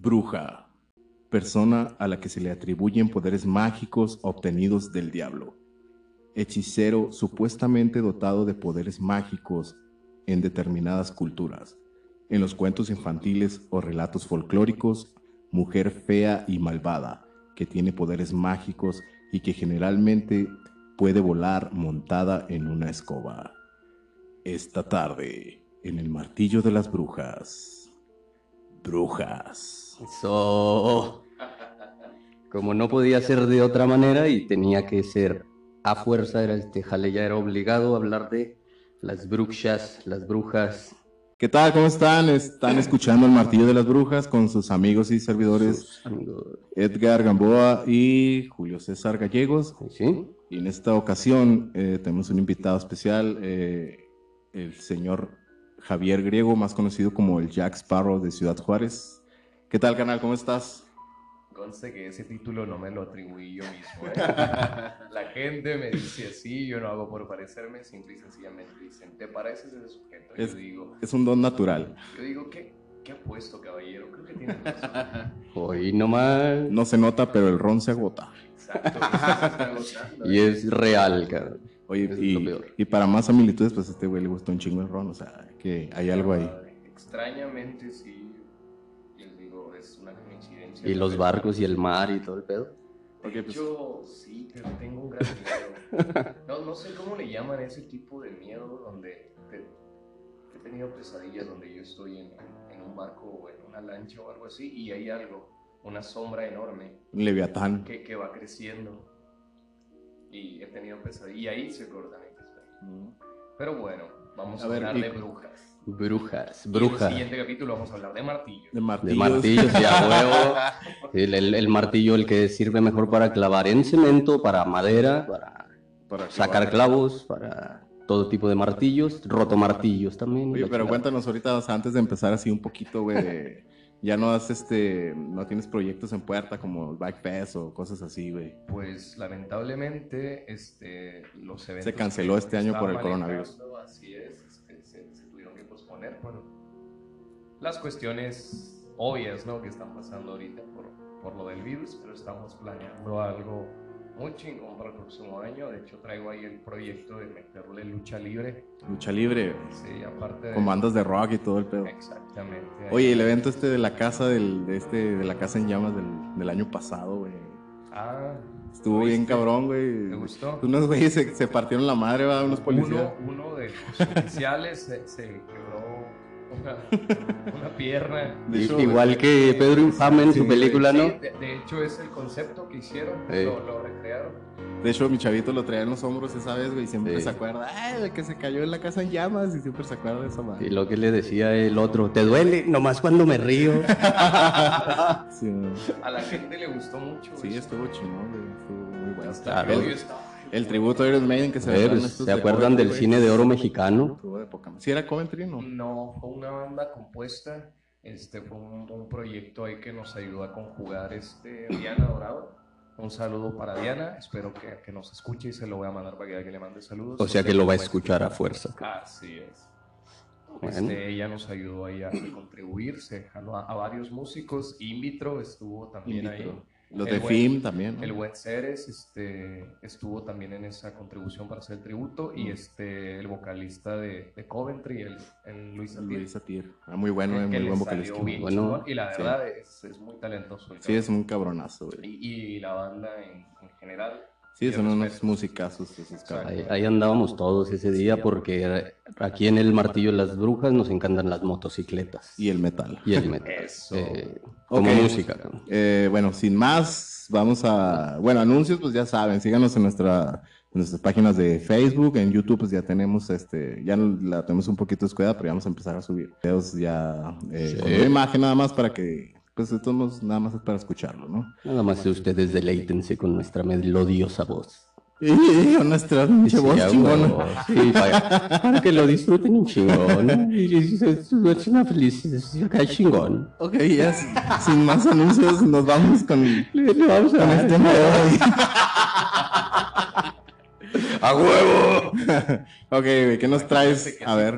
Bruja. Persona a la que se le atribuyen poderes mágicos obtenidos del diablo. Hechicero supuestamente dotado de poderes mágicos en determinadas culturas. En los cuentos infantiles o relatos folclóricos, mujer fea y malvada, que tiene poderes mágicos y que generalmente puede volar montada en una escoba. Esta tarde, en el martillo de las brujas. Brujas. Eso. Como no podía ser de otra manera y tenía que ser a fuerza, era este jale ya era obligado a hablar de las brujas, las brujas. ¿Qué tal? ¿Cómo están? Están escuchando el martillo de las brujas con sus amigos y servidores amigos. Edgar Gamboa y Julio César Gallegos. ¿Sí? Y en esta ocasión eh, tenemos un invitado especial, eh, el señor Javier Griego, más conocido como el Jack Sparrow de Ciudad Juárez. ¿Qué tal, canal? ¿Cómo estás? Conste que ese título no me lo atribuí yo mismo. ¿eh? La gente me dice así, yo no hago por parecerme, simple y sencillamente dicen, ¿te pareces a ese sujeto? Es- Yo digo, Es un don natural. yo digo, ¿qué, qué apuesto, caballero? Creo que tiene razón. Hoy nomás. No se nota, pero el ron se agota. Exacto. Y es real, cabrón. Oye, es y, lo peor. y para más similitudes, pues a este güey le gustó un chingo el ron, o sea, que hay algo ahí. Extrañamente, sí. Es una coincidencia. Y los barcos y el mar y todo el pedo. De pues, hecho, sí, pero tengo un gran miedo. No, no sé cómo le llaman ese tipo de miedo donde te- he tenido pesadillas donde yo estoy en, en- en un barco o en una lancha o algo así y hay algo, una sombra enorme un leviatán. que, que va creciendo. Y he tenido pesadillas y ahí se corta mi pesadilla. Pero bueno, vamos A a, ver, hablar y- de brujas. Brujas, Y en brujas. el siguiente capítulo vamos a hablar de martillos. De De martillos. y a huevo. El, el- el martillo, el que sirve mejor para clavar en cemento, para madera, para para sacar clavos, para todo tipo de martillos, rotomartillos también. Oye, pero cuéntanos ahorita, o sea, antes de empezar así un poquito, güey, de- ya no has, este, no tienes proyectos en puerta como el Backfest o cosas así, güey. Pues lamentablemente este, los eventos Se canceló este año por el coronavirus. Así es, posponer por las cuestiones obvias ¿no? que están pasando ahorita por, por lo del virus, pero estamos planeando algo muy chingón para el próximo año. De hecho, traigo ahí el proyecto de meterle lucha libre. Lucha libre, Sí, aparte de... con bandas de rock y todo el pedo. Exactamente. Oye, el evento este de la casa del, de este, de la casa en llamas del, del año pasado, güey. Ah, Estuvo ¿lo bien cabrón, güey. ¿Te gustó? Unos güeyes se, se partieron la madre, va, unos policías. Uno, uno de los oficiales se, se quebró una, una pierna. De hecho, Igual que Pedro Infame en Sí, su película, Sí, ¿no? de, de hecho, es el concepto que hicieron, Eh. lo, lo recrearon. De hecho, mi chavito lo traía en los hombros esa vez, güey, y siempre Sí. se acuerda, ay, el que se cayó en la casa en llamas, y siempre se acuerda de esa Y madre. lo que le decía el otro, ¿te duele? Nomás cuando me río. Sí, no. A la gente le gustó mucho. Sí, eso. estuvo chingón, güey, estuvo muy bueno. Hasta Claro. El tributo a Iron Maiden que se estos ¿Se de acuerdan del cine de oro mexicano? Madre. Sí, era Coventry, ¿no? No, fue una banda compuesta. Este fue un, un proyecto ahí que nos ayudó a conjugar este, Diana Dorado. Un saludo para Diana. Espero que, que nos escuche y se lo voy a mandar para que le mande saludos. O sea que lo va a escuchar a fuerza. Así es. Bueno. Este, ella nos ayudó ahí a contribuir, se jaló a, a varios músicos. Invitro estuvo también Invitro. ahí. Los El de buen- FIM también. ¿no? El buen Ceres este, estuvo también en esa contribución para hacer el tributo. Y Mm. este, el vocalista de, de Coventry, el, el Luis Satir, Luis Satir. Ah, muy bueno, que- eh, muy buen vocalista. Bueno, y la sí. verdad es, es muy talentoso. el Sí, es un cabronazo, güey. y, y la banda en, en general. Sí, son unos musicazos esos cabrones. Ahí, ahí andábamos todos ese día porque aquí en el Martillo de las Brujas nos encantan las motocicletas Y el metal. y el metal. Eso. Eh, como música. cabrón. Eh, bueno, sin más, vamos a. Bueno, anuncios, pues ya saben, síganos en nuestra en nuestras páginas de Facebook, en YouTube, pues ya tenemos este, ya la tenemos un poquito descuidada, pero ya vamos a empezar a subir videos ya eh, Sí. con una imagen nada más para que, pues de todos modos, nada más es para escucharlo, ¿no? Nada más ustedes deleítense con nuestra melodiosa voz. Y nuestra pinche Sí, voz chingona. Sí, para, para que lo disfruten un chingón. Y es, una felicidad acá chingón. Ok, ya sin, sin más anuncios, nos vamos con, Le, le vamos a con de hoy. ¡A huevo! ok, ¿qué nos traes? A ver,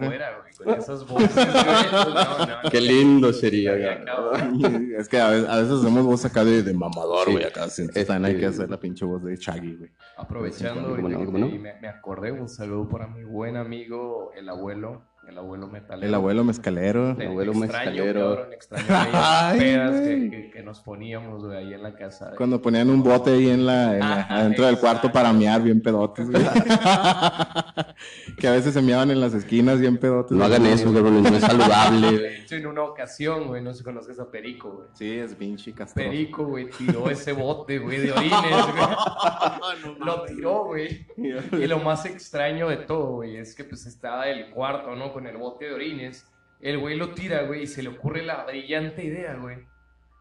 güey. esas voces, güey. No, no, Qué lindo sería. Es que a veces, a veces hacemos voz acá de, de mamador, Sí. güey. Acá sí, entonces también hay que Este- hacer la pinche voz de Shaggy, güey. Aprovechando ¿Cómo ahorita no? vi, me, me acordé un saludo para mi buen amigo, el abuelo, el abuelo metalero. El abuelo mezcalero. Te- abuelo extraño, mezcalero. cabrón, extraño aquellas Ay, pedas que, güey. que- que nos poníamos, güey, ahí en la casa. de- Cuando ponían un bote ahí en la, en la- Ajá, adentro del cuarto para mear bien pedotes, güey. que a veces se meaban en las esquinas bien pedotes. No hagan eso, cabrón, no es saludable. De hecho, en una ocasión, güey, no sé si conoces a Perico, güey. Sí, es pinche castroso. Perico, güey, tiró ese bote, güey, de orines, güey. Lo tiró, güey. Y lo más extraño de todo, güey, es que pues estaba el cuarto, ¿no? Con el bote de orines. El güey lo tira, güey, y se le ocurre la brillante idea, güey,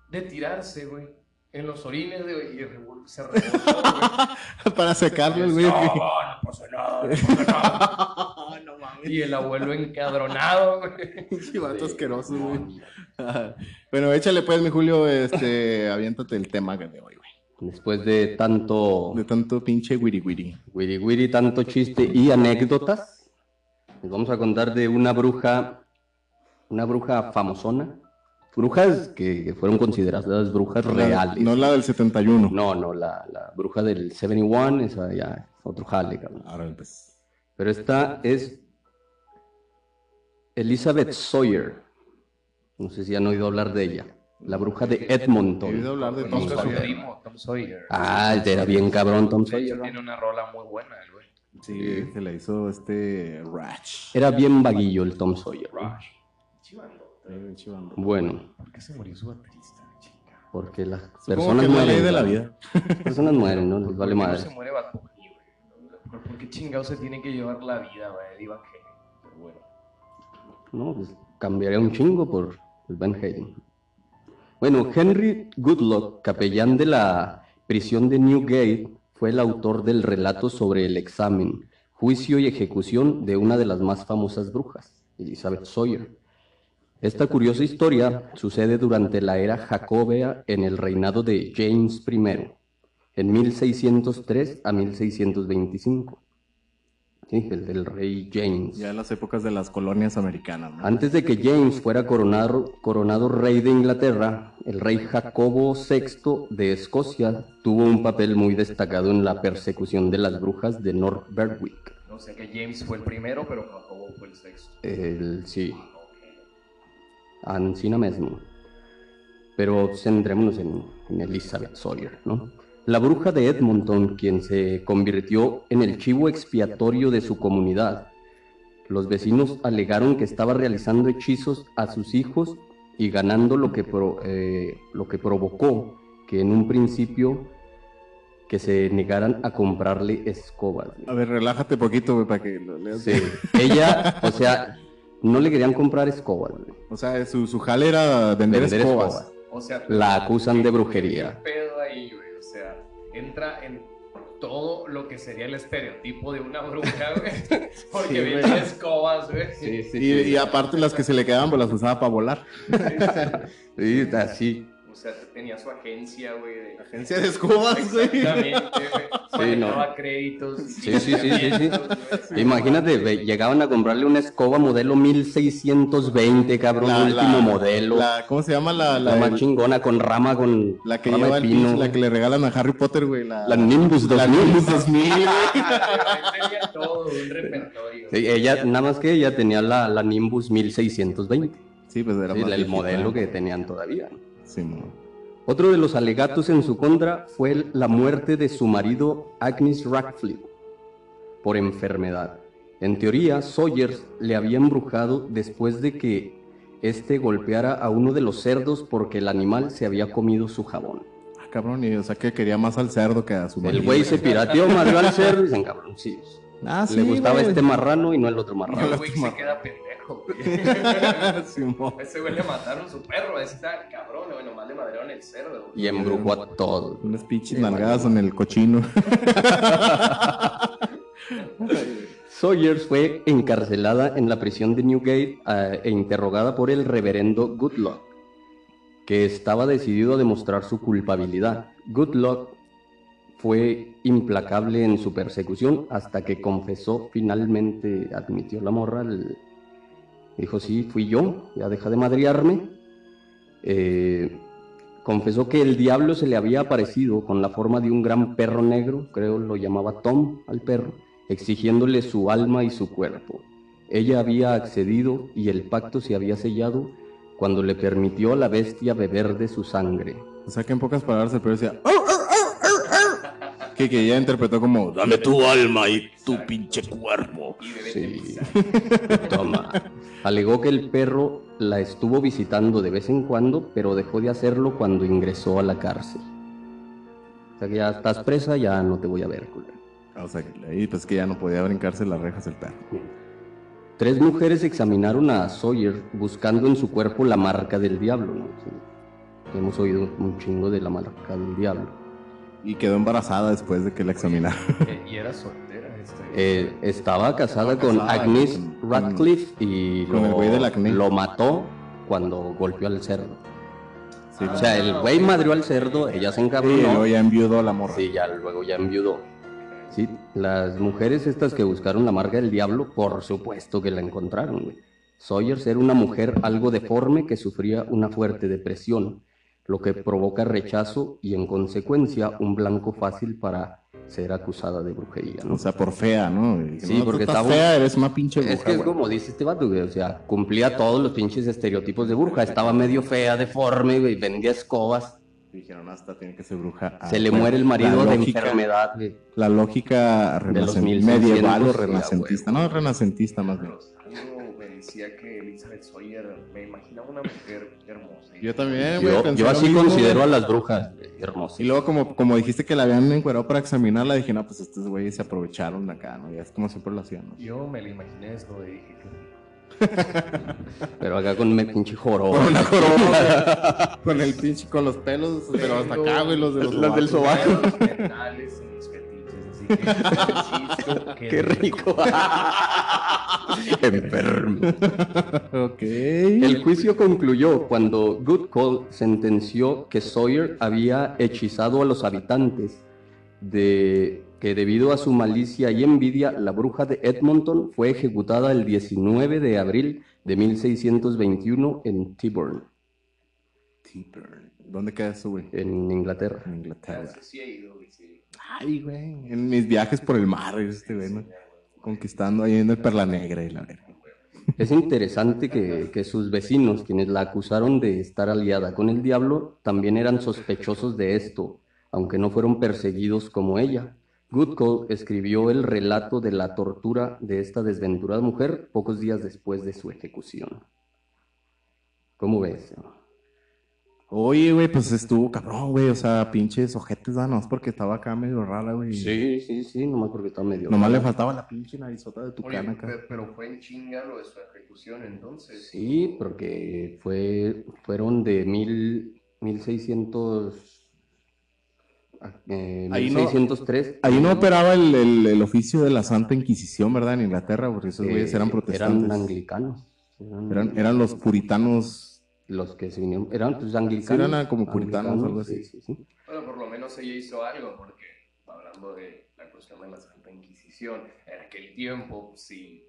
de tirarse, güey, en los orines, güey, y se revolcó, güey. para secarlo, el güey. No, no pasa nada, no pasa nada. Y el abuelo encadronado, güey. Pinche vato asqueroso, güey. bueno, échale pues, mi Julio, este, aviéntate el tema de hoy, güey. Después de tanto De tanto pinche wiri wiri. wiri wiri, tanto chiste y anécdotas, les vamos a contar de una bruja, una bruja famosona. Brujas que, que fueron consideradas brujas reales. No la del 71. No, no, la, la bruja del 71, esa ya es otro jale, cabrón. Ahora pues. Pero esta es Elizabeth Sawyer. No sé si han oído hablar de ella. La bruja de He oído Edmonton. hablar de Tom Sawyer. primo, Tom Sawyer. Ah, era bien cabrón Tom Sawyer. tiene una rola muy buena, el Sí, se le hizo este Ratch. Era bien vaguillo el Tom Sawyer. Chivando. Bueno, ¿Por qué se murió su baterista, chica? porque las Supongo personas que es la ley mueren. de la vida. Las personas mueren, ¿no? Les vale ¿Por qué madre. no se muere Bad Bunny, güey? ¿Por- ¿Por qué chingados se tiene que llevar la vida, güey, Van Halen? Pero bueno. No, pues cambiaría un chingo por el Van Halen. Bueno, Henry Goodluck, capellán de la prisión de Newgate, fue el autor del relato sobre el examen, juicio y ejecución de una de las más famosas brujas, Elizabeth Sawyer. Esta curiosa historia sucede durante la era jacobea en el reinado de James I, en 1603 a 1625. Sí, el del rey James. Ya en las épocas de las colonias americanas, ¿no? Antes de que James fuera coronado, coronado rey de Inglaterra, el rey Jacobo VI de Escocia tuvo un papel muy destacado en la persecución de las brujas de North Berwick. No sé que James fue el primero, pero Jacobo fue el sexto. El, sí. Ancina mismo. Pero centrémonos en, en Elizabeth Sawyer, ¿no? La bruja de Edmonton, quien se convirtió en el chivo expiatorio de su comunidad. Los vecinos alegaron que estaba realizando hechizos a sus hijos y ganando lo que, pro- eh, lo que provocó que en un principio que se negaran a comprarle escobas. A ver, relájate poquito, güey, para que lo leas. Sí. Ella, o sea, no le querían comprar escobas. güey. O sea, su, su jale era vender, Vender escobas. escobas. O sea, La acusan de ¿qué brujería. Entra en todo lo que sería el estereotipo de una bruja, güey. Porque Sí, viene güey. escobas, güey. Y, y aparte las que se le quedaban, pues las usaba para volar. Sí, así. O sea, tenía su agencia, güey. de- Agencia de escobas, güey. Exactamente, güey. Sí, no. Créditos. Sí, sí, sí, sí, sí. Imagínate, llegaban a comprarle una escoba modelo 1620, cabrón, último modelo. La, la- ¿Cómo se llama la, la, más chingona, con rama, con la que rama lleva de el pino. la que le regalan a Harry Potter, güey? La, La Nimbus 2000. la Nimbus 2000, güey. Tenía todo un repertorio. Sí, ella, nada más que ella tenía la, la Nimbus 1620. Sí, pues era Sí, más el modelo que tenían todavía. Sí, Otro de los alegatos en su contra fue el- la muerte de su marido Agnes Radcliffe por enfermedad. En teoría, Sawyers le había embrujado después de que éste golpeara a uno de los cerdos porque el animal se había comido su jabón. Ah, cabrón, y o sea que quería más al cerdo que a su El marido. güey se pirateó, mató al cerdo y dicen, cabrón, sí. Ah, sí, Le gustaba güey. este marrano y no el otro marrano. el güey se queda pendejo, güey. Ese güey le mataron su perro, a ese está cabrón, güey, nomás le madrearon el cerdo. güey. Y embrujó a todos. Unas pinches Sí, nalgadas en el cochino. Sawyers fue encarcelada en la prisión de Newgate eh, e interrogada por el reverendo Goodluck, que estaba decidido a demostrar su culpabilidad. Goodluck fue implacable en su persecución hasta que confesó finalmente, admitió la morra, el- Dijo, sí, fui yo, ya deja de madriarme. Eh, confesó que el diablo se le había aparecido con la forma de un gran perro negro, creo lo llamaba Tom al perro, exigiéndole su alma y su cuerpo. Ella había accedido y el pacto se había sellado cuando le permitió a la bestia beber de su sangre. O sea que en pocas palabras el perro decía... "Au, au, au, au, au", Que, que ella interpretó como... Dame tu alma y tu pinche cuerpo. Sí. Toma. Alegó que el perro la estuvo visitando de vez en cuando, pero dejó de hacerlo cuando ingresó a la cárcel. O sea que ya estás presa, ya no te voy a ver, culero. O sea, que ahí pues que ya no podía brincarse las rejas el perro. Tres mujeres examinaron a Sawyer buscando en su cuerpo la marca del diablo, ¿no? Sí. Hemos oído un chingo de la marca del diablo. Y quedó embarazada después de que la examinaron. Y era soltera. Este, Eh, estaba casada Estaba con casada Agnes con- Radcliffe y con el lo, güey del acné. lo mató cuando golpeó al cerdo. Sí, O sea, el güey madrió al cerdo, ella se y encabronó. luego ya enviudó a la morra. Sí, ya luego ya enviudó. Sí, las mujeres estas que buscaron la marca del diablo, por supuesto que la encontraron. güey. Sawyers era una mujer algo deforme que sufría una fuerte depresión, lo que provoca rechazo y en consecuencia un blanco fácil para ser acusada de brujería. ¿no? O sea, por fea, ¿no? Y Sí, no, porque estaba- fea, eres una pinche Es bruja, que es como dice este vato, güey, o sea, cumplía todos los pinches estereotipos de bruja. Estaba medio fea, deforme, güey, vendía escobas. Dijeron, hasta tiene que ser bruja. Ah, Se le muere el marido la de lógica- enfermedad, güey. La lógica De los renacen- 1600, medieval o renacentista. huevo. No, renacentista más bien. Decía que Elizabeth Sawyer me imaginaba una mujer hermosa. Yo también, güey. Yo, así mismo, considero a las brujas hermosas. Y luego, como, como dijiste que la habían encuerado para examinarla, dije, no, pues estos güeyes se aprovecharon de acá, ¿no? Ya es como siempre lo hacían, ¿no? Yo me la imaginé esto y dije que Pero acá con me pinche joroba. Con una corona, con el pinche, con los pelos, pero hasta acá, güey, los de los Los del sobaco. los mentales Qué rico. Enfermo. Ok. El juicio concluyó cuando Good Call sentenció que Sawyer había hechizado a los habitantes de que debido a su malicia y envidia, la bruja de Edmonton fue ejecutada el 19 de abril de 1621 en Tyburn, T-Burn. ¿Dónde queda eso, güey? en Inglaterra. En Inglaterra. Sí he ido, En mis viajes por el mar, este, güey. Conquistando ahí en el Perla Negra y la verga. Es interesante que, que sus vecinos, quienes la acusaron de estar aliada con el diablo, también eran sospechosos de esto, aunque no fueron perseguidos como ella. Goodcall escribió el relato de la tortura de esta desventurada mujer pocos días después de su ejecución. ¿Cómo ves? Oye, güey, pues estuvo cabrón, güey. O sea, pinches ojetes, ¿no? Nomás porque estaba acá medio rara, güey. Sí, sí, sí, nomás porque está medio... Nomás le faltaba la pinche narizota de tu Oye, cana acá. pe- pero fue en chinga lo de su ejecución entonces. Sí, porque fue, fueron de mil, 1600... Eh, Ahí no- 1603. Ahí no operaba el, el- el oficio de la Santa Inquisición, ¿verdad? En Inglaterra, porque esos güeyes Eh, eran protestantes. Eran anglicanos. Eran, Eran, eran los puritanos. Los que se vinieron. Eran pues anglicanos. Sí, eran como puritanos, anglicanos, algo así. sí, sí, sí. Bueno, por lo menos ella hizo algo, porque hablando de la cuestión de la Santa Inquisición, en aquel tiempo, sí.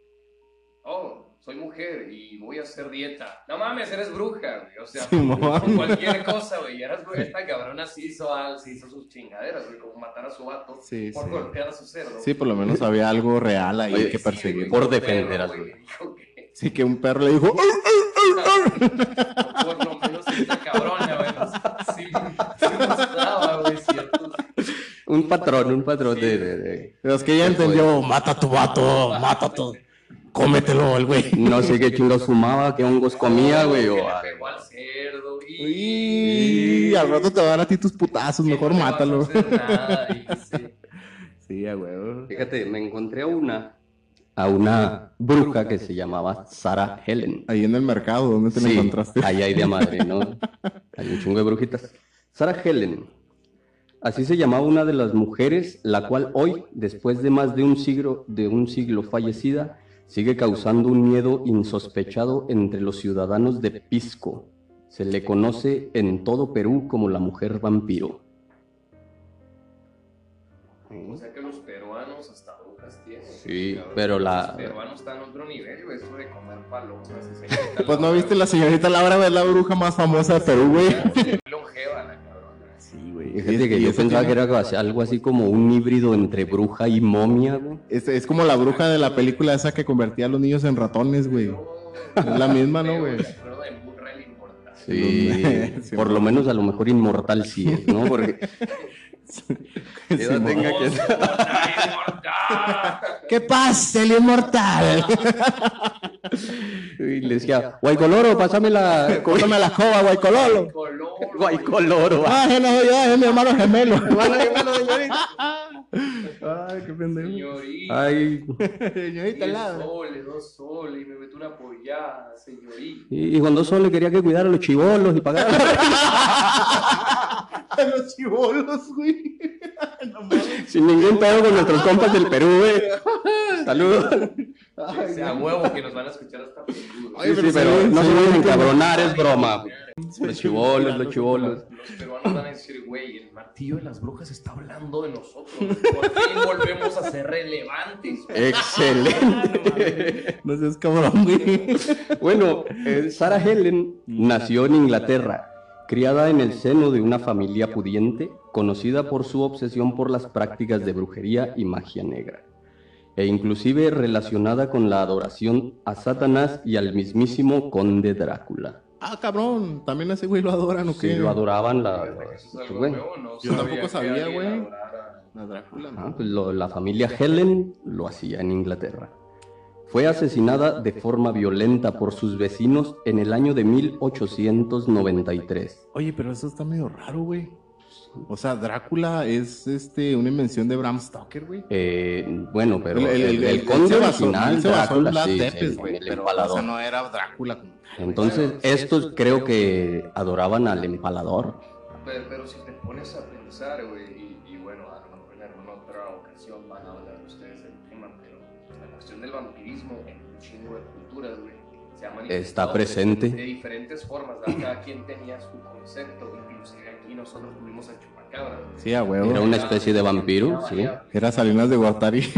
Oh, soy mujer y voy a hacer dieta. No mames, eres bruja, güey. O sea, con cualquier cosa, güey. Eras bruja. Esta cabrona sí hizo, al- sí hizo sus chingaderas, güey, como matar a su vato Sí, por sí. golpear a su cerdo. Sí, por lo menos había algo real ahí Oye, que Sí, perseguir. güey, Por un defender perro, a su- güey, que- Sí, que un perro le dijo. "¡Ah!". Por lo menos esta cabrona, güey. Sí, sí mostraba, güey, ciertos Un patrón, un patrón de, de- de- Pero es que ella entendió, mata a tu vato, mata a tu... Cómetelo, el güey. No sé qué chingados fumaba, qué hongos comía, güey. O, pegó al cerdo. Y... Y al rato te van a dar a ti tus putazos, mejor no mátalo. hacer nada, y sí. Sí, a huevo. Fíjate, me encontré a una, a una bruja que se llamaba Sarah Helen. Ahí en el mercado, ¿dónde te la encontraste? Ahí hay de madre, ¿no? Hay un chingo de brujitas. Sarah Helen. Así se llamaba una de las mujeres, la cual hoy, después de más de un siglo, de un siglo fallecida, sigue causando un miedo insospechado entre los ciudadanos de Pisco. Se le conoce en todo Perú como la mujer vampiro. O Sí, cabrón. pero la- Los peruanos están en otro nivel, güey. Eso de comer palomas. Pues no viste la señorita Laura, es la bruja más famosa de Perú, güey. Longeva la cabrona. Sí, güey. Fíjate que yo pensaba que era algo así como un híbrido entre bruja y momia, güey. Es, es como la bruja de la película esa que convertía a los niños en ratones, güey. Es la misma, ¿no, güey? Me acuerdo de Burra el Inmortal. Sí, Sí, por lo menos a lo mejor inmortal sí es, ¿no? Porque Sí, edad mo- tenga que-. ¿Qué pasa, el inmortal? y le decía, Guaycoloro, pásame la... Córtame la escoba. Guaycoloro. Ah, no yo, es mi hermano gemelo. Hermano gemelo, señorita. Ay, qué pendejo. Señorita. Ay, Señorita Diez Laura. soles, dos soles, y me meto una pollada, señorita. y y cuando solo quería que cuidara a los chivolos y pagara. A los chivolos, güey. No. Sin ningún pedo con nuestros compas del Perú, güey. Saludos. Sea, huevo que nos van a escuchar hasta Perú. Sí, sí, pero no se vayan a encabronar, es broma. Los chivolos, los chivolos. Los peruanos van a decir, güey, el martillo de las brujas está hablando de nosotros. Por fin volvemos a ser relevantes. Excelente. No seas cabrón, güey. Bueno, eh, Sarah Helen nació en Inglaterra, criada en el seno de una familia pudiente, conocida por su obsesión por las prácticas de brujería y magia negra, e inclusive relacionada con la adoración a Satanás y al mismísimo conde Drácula. Ah, cabrón. También a ese güey lo adoran, ¿o qué? Sí, lo adoraban la, Fíjate que eso es algo güey. nuevo, no Yo tampoco sabía, güey. pues lo- la familia Helen lo hacía en Inglaterra. Fue asesinada de forma violenta por sus vecinos en el año de 1893. Oye, pero eso está medio raro, güey. O sea, Drácula es este una invención de Bram Stoker, güey. Eh, bueno, pero El- el, el- el- el él conde original, él se basó en Drácula, Vlad sí, Tepes, el- güey, el pero, empalador. O sea, no era Drácula. Entonces, estos creo que adoraban al empalador. Pero, pero si te pones a pensar, güey, y, y bueno, a lo mejor en alguna otra ocasión van a hablar ustedes del tema, pero la cuestión del vampirismo en un chingo de culturas, güey, se ha manifestado Está presente. De, diferentes formas, ¿verdad? cada quien tenía su concepto, inclusive aquí nosotros tuvimos a Chupacabra. Sí, a huevo. Era una especie de vampiro, sí. Era Salinas de Gortari.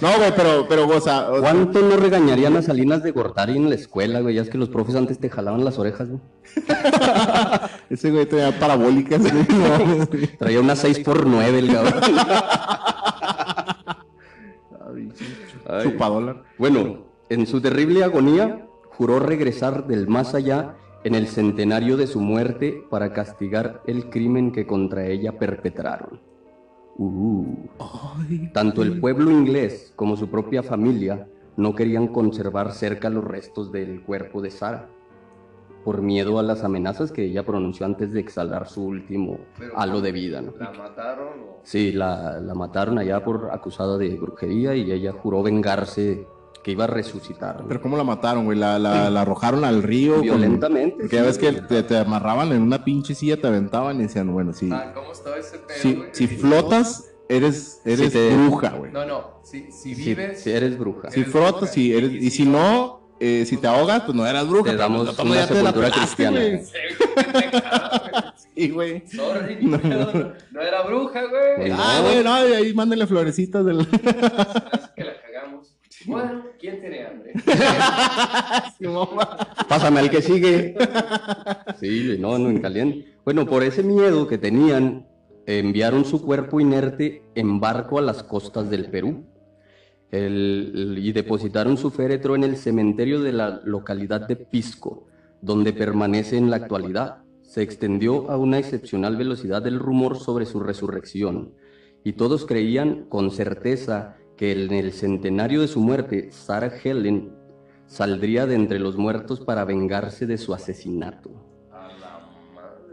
no, güey, pero, pero, o sea, o sea, ¿Cuánto no regañarían a Salinas de Gortari en la escuela, güey? Ya es que los profes antes te jalaban las orejas, güey. ese güey tenía parabólicas. güey, no, güey. Traía una 6x9 el cabrón. Chupadólar. Bueno, en su terrible agonía, juró regresar del más allá en el centenario de su muerte para castigar el crimen que contra ella perpetraron. Uh. Tanto el pueblo inglés como su propia familia no querían conservar cerca los restos del cuerpo de Sara, por miedo a las amenazas que ella pronunció antes de exhalar su último Pero, halo de vida. ¿no? ¿La mataron o...? Sí, la, la mataron allá por acusada de brujería y ella juró vengarse que iba a resucitar. ¿no? Pero ¿cómo la mataron, güey? La, la, la arrojaron al río. con- Violentamente. Porque ya ves sí, que te, te amarraban en una pinche silla, te aventaban y decían, bueno, si, Ah, ¿Cómo estaba ese pedo, si, si flotas, eres, eres Si te- bruja, güey. No, no, si, si vives... si eres bruja. Si eres frotas, bruja. si eres, y si no, eh, si te ahogas, pues no eras bruja. Te pero damos de todas una sepultura cristiana. Sí, güey. Sorry, no, no era bruja, güey. No. Ah, güey, no, y ahí mándenle florecitas del... Así que la cagamos. Bueno, ¿quién tiene hambre? Sí. Pásame al que sigue. Sí, no, no, en caliente. Bueno, por ese miedo que tenían, enviaron su cuerpo inerte en barco a las costas del Perú. Y depositaron su féretro en el cementerio de la localidad de Pisco, donde permanece en la actualidad. Se extendió a una excepcional velocidad el rumor sobre su resurrección, y todos creían con certeza que en el centenario de su muerte, Sarah Helen saldría de entre los muertos para vengarse de su asesinato.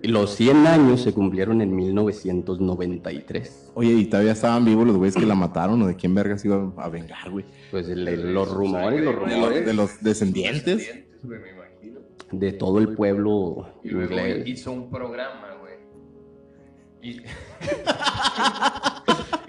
Los 100 años se cumplieron en 1993. Oye, y todavía estaban vivos los güeyes que la mataron, o de quién verga se iba a vengar, güey. Pues el- el- los rumores, los De los, rumores de los descendientes. Descendientes, güey, me imagino. de todo el pueblo Y luego inglés. hizo un programa, güey. Y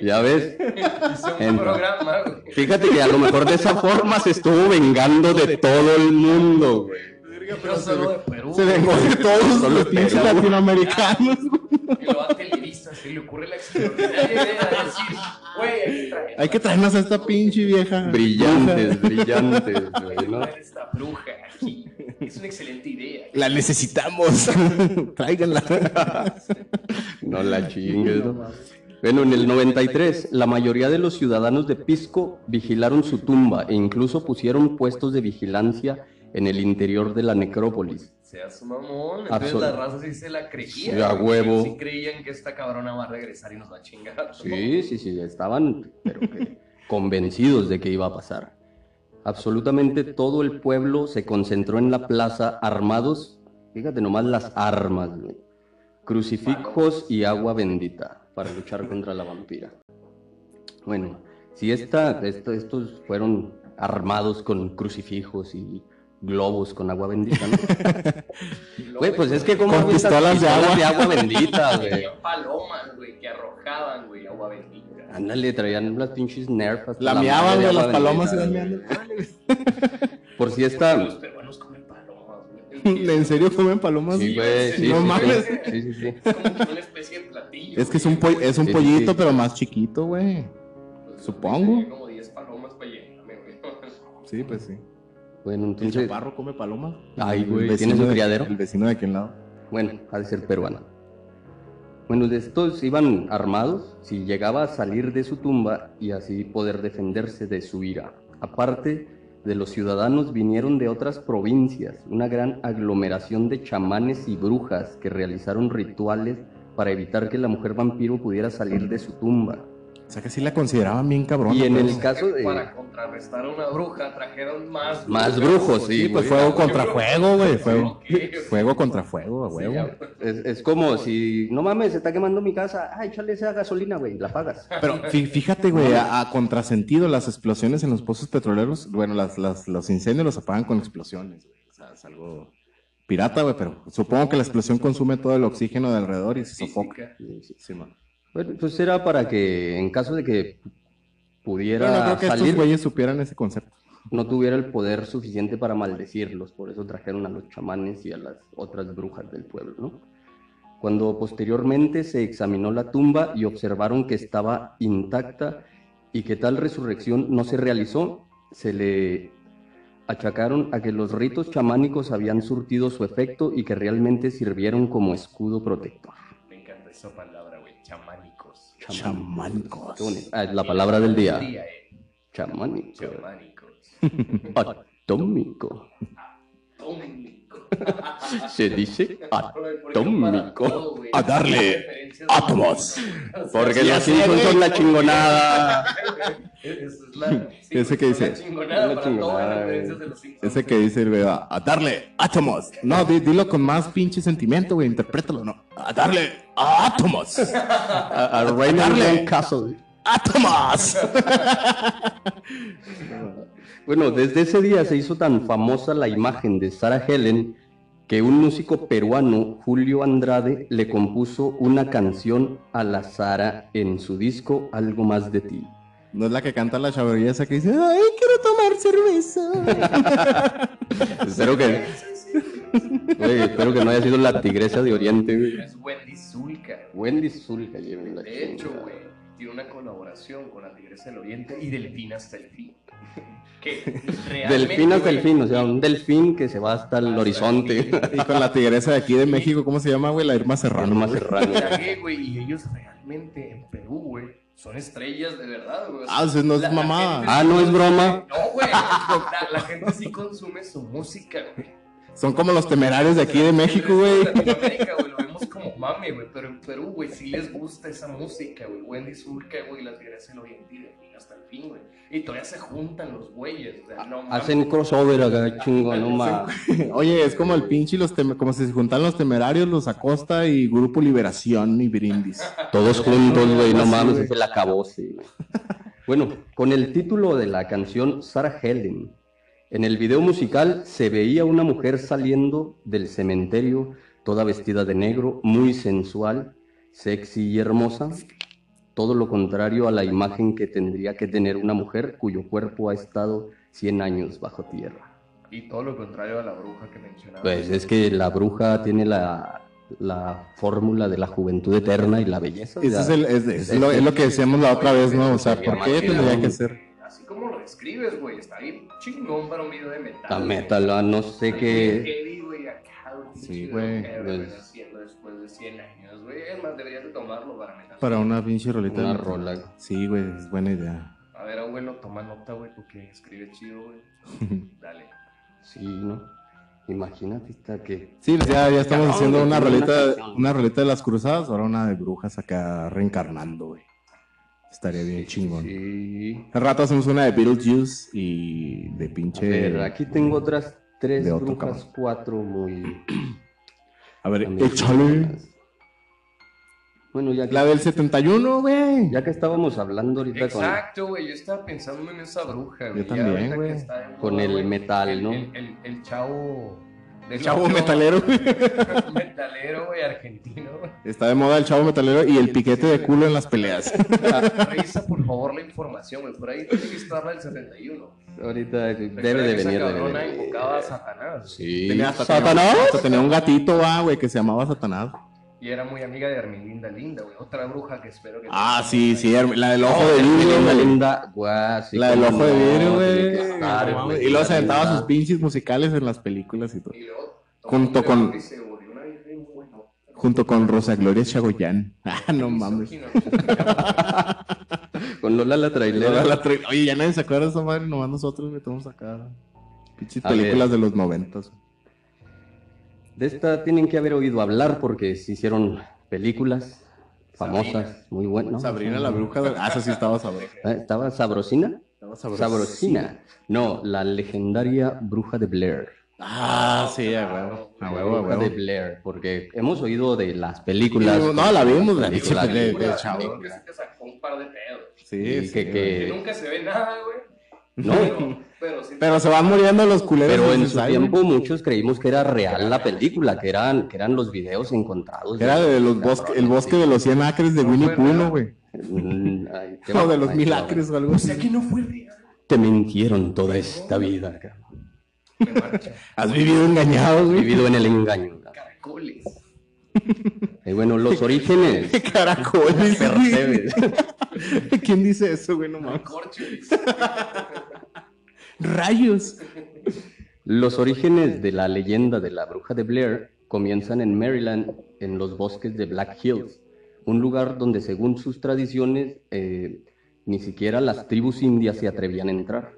Ya ves, hizo un programa, güey. fíjate que a lo mejor de esa forma se estuvo vengando de todo el mundo, güey. No solo de Perú. Se vengó de todos los pinches latinoamericanos. Y lo va a Televisa, se le ocurre la extraordinaria idea de decir, güey, hay que traer. Hay que traernos a esta pinche vieja. Brillantes, brillantes, güey, ¿no? traer esta bruja aquí. Es una excelente idea. La necesitamos. Tráiganla. No la chingues, ¿no? Bueno, en el 93, la mayoría de los ciudadanos de Pisco vigilaron su tumba e incluso pusieron puestos de vigilancia en el interior de la necrópolis. Seas mamón. Entonces Absolut- la raza sí se la creía. Sí, a huevo. Sí creían que esta cabrona va a regresar y nos va a chingar. Sí, sí, sí, estaban pero que convencidos de que iba a pasar. Absolutamente todo el pueblo se concentró en la plaza armados, fíjate nomás las armas, güey. crucifijos y agua bendita para luchar contra la vampira. Bueno, si esta, esto- estos fueron armados con crucifijos y globos con agua bendita, ¿no? Güey, pues es que como Con pistolas de agua. de agua bendita, güey. Palomas, güey, que arrojaban, güey, agua bendita. Ándale, traían las pinches nerfs. hasta La madre miaban, de güey, las palomas iban meando. Por si Los esta... peruanos comen palomas, güey. ¿En serio comen palomas? Sí, güey, sí, no sí, mames. sí, sí, sí. Es como que una especie de platillo. Es que es un, po- es un Sí, sí, pollito, sí. pero más chiquito, güey. Pues, supongo. Como 10 palomas para llenarme, güey. Sí, pues sí. Bueno, ¿El chaparro come? Ay, güey, vecino ¿tiene su de- criadero? El vecino de aquel lado. Bueno, ha de ser peruana. Bueno, estos iban armados si llegaba a salir de su tumba y así poder defenderse de su ira. Aparte de los ciudadanos vinieron de otras provincias, una gran aglomeración de chamanes y brujas que realizaron rituales para evitar que la mujer vampiro pudiera salir de su tumba. O sea que sí la consideraban bien cabrón. Y en pues. el caso de... Para contrarrestar a una bruja trajeron más. Más brujos, sí, Sí, pues güey. fuego contra fuego, güey. Fuego, fuego contra fuego. Sí, ya, Es, es como si, no mames, se está quemando mi casa, ah, échale esa gasolina, güey, la pagas. Pero fí- fíjate, güey, a, a contrasentido, las explosiones en los pozos petroleros, bueno, las, las- los incendios los apagan con explosiones, güey. O sea, es algo pirata, güey, pero supongo que la explosión consume todo el oxígeno de alrededor y se sofoca. Física. Sí, man. Bueno, pues era para que en caso de que pudiera Pero no creo que salir, estos güeyes supieran ese concepto. no tuviera el poder suficiente para maldecirlos, por eso trajeron a los chamanes y a las otras brujas del pueblo, ¿no? Cuando posteriormente se examinó la tumba y observaron que estaba intacta y que tal resurrección no se realizó, se le achacaron a que los ritos chamánicos habían surtido su efecto y que realmente sirvieron como escudo protector. Me encanta esa palabra, Chamánicos. Chamánicos. Bonito. Ah, es la palabra del día. eh. Chamánico. Chamánicos. Atómico. Atómico. Se dice atómico. A darle átomos. Porque Ya los güey. son la chingonada. Ese que dice. Ese que dice el a darle átomos. No, di- dilo con más pinche sentimiento, güey, interprétalo, no. A darle átomos. A. Van Castle. ¡Átomos! Bueno, desde ese día se hizo tan famosa la imagen de Sarah Helen que un músico peruano, Julio Andrade, le compuso una canción a la Sara en su disco Algo más de ti. No es la que canta la chavarilla esa que dice, ay, quiero tomar cerveza. Espero que, Güey, espero que no haya sido la tigresa de Oriente, güey. Es Wendy Zulka. Wendy Zulka, lleven la De hecho, güey, tiene una colaboración con la Tigresa del Oriente y Delfín hasta el fin. Que realmente, Delfín hasta el fin, o sea, un delfín que se va hasta el Hasta horizonte. el y con la tigresa de aquí de México, ¿cómo se llama, güey? La Irma Serrano. Irma güey. Serrano. Y ellos realmente en Perú, güey, son estrellas de verdad, güey. Ah, no es la- la mamada. gente Ah, no es broma. No, güey, la, la gente sí consume su música, güey. Son como los temerarios de aquí de México, güey. En Latinoamérica, güey, lo vemos como mame, güey, pero en Perú, güey, sí les gusta esa música, güey. Wendy Zulka, güey, las Tigresa del Oriente y Delfín hasta el fin, güey. Y todavía se juntan los güeyes, o sea, no mames. Hacen crossover acá, chingo, no más. Oye, es como el pinche los tem- como si se juntan los temerarios, los Acosta y Grupo Liberación y Brindis. Todos juntos, güey, no Sí, mames, es el acabose. güey. Bueno, con el título de la canción Sarah Helen, en el video musical se veía una mujer saliendo del cementerio, toda vestida de negro, muy sensual, sexy y hermosa. Todo lo contrario a la imagen que tendría que tener una mujer cuyo cuerpo ha estado 100 años bajo tierra. Y todo lo contrario a la bruja que mencionaba. Pues es que la bruja tiene la la fórmula de la juventud eterna y la belleza. Ese es, el- es- es lo, es lo que decíamos la otra vez, ¿no? O sea, ¿por qué tendría que ser? Como lo describes, güey, está bien chingón para un video de metal. La metal, ah, no sé qué. Sí, pinche güey, pues. haciendo después de 100 años, güey. Es más, deberías de tomarlo para metal. Para una pinche rolita. Una de- rola. Sí, güey, es buena idea. A ver, abuelo, toma nota, güey, porque escribe chido, güey. Dale. Sí, ¿no? Imagínate está que. Sí, pues ya, ya estamos haciendo una tiene una rolita de las cruzadas, ahora una de brujas acá reencarnando, güey. Estaría bien chingón. Sí. Al rato hacemos una de Beetlejuice y de A pinche. ver, aquí tengo otras tres de otro brujas, cabrón. cuatro muy. A ver, échale. Bueno, ya que, La del 71, güey. ya que estábamos hablando ahorita Exacto, güey. Yo estaba pensando en esa bruja, güey. Yo también, güey. Con el metal, el- ¿no? El, el, el chavo. Del Chavo otro- metalero. metalero, güey, argentino. Está de moda el chavo metalero y el piquete de culo en las peleas. Revisa, por favor, la información, güey. Por ahí tiene que estar la del 71. con. Ahorita debe Recuerda de venir, esa debe cabrona invocaba a Satanás. Sí. Tenía hasta, ¿Satanás? Tenía, hasta tenía un gatito, va, güey, que se llamaba Satanás. Y era muy amiga de Armelinda Linda, güey. Otra bruja que espero que. Ah, sí, sí, la del ojo de vidrio, linda, güey. linda. Guau, sí, La del ojo de vidrio, güey. güey, Y luego se aventaba sus pinches musicales en las películas y todo. Y luego, Junto con-. Junto con Rosa Gloria Chagoyán. Ah, no mames. Con Lola la trailera. La- la tra- Oye, ya nadie se acuerda de esa madre, nomás nosotros metemos acá. Pinches películas de los noventas. De esta tienen que haber oído hablar porque se hicieron películas famosas, Sabrina. muy buenas. Sabrina la bruja de... Ah, esa sí estaba sabrosa. Ah, ¿Estaba sabrosina? Estaba sabrosina. Sabrosina. No, la legendaria bruja de Blair. Ah, sí, a huevo. A huevo, a Bruja de huevo. Blair, porque hemos oído de las películas. No, la vimos, la pinche películas, de- de Película, chavo. que sí te sacó un par de pedos. Sí, sí, que- güey. que- Que nunca se ve nada, güey. No, Pero, pero sí. Pero se van muriendo los culeros. pero en su "Ay, tiempo güey". muchos creímos que era real la película, que eran, que eran los videos encontrados. Era de los bosques, el bosque de los 100 acres de No Winnie fue Pooh, ¿no, real. güey? Mm, O de los ay, mil qué acres o algo O así. sea que no fue real. Te mintieron toda esta vida. Has vivido engañado, güey. Vivido en el engaño. Caracoles. Y bueno, los orígenes. Caracoles. ¿Quién dice eso, güey? No. Rayos. Los orígenes de la leyenda de la bruja de Blair comienzan en Maryland, en los bosques de Black Hills, un lugar donde según sus tradiciones eh, ni siquiera las tribus indias se atrevían a entrar.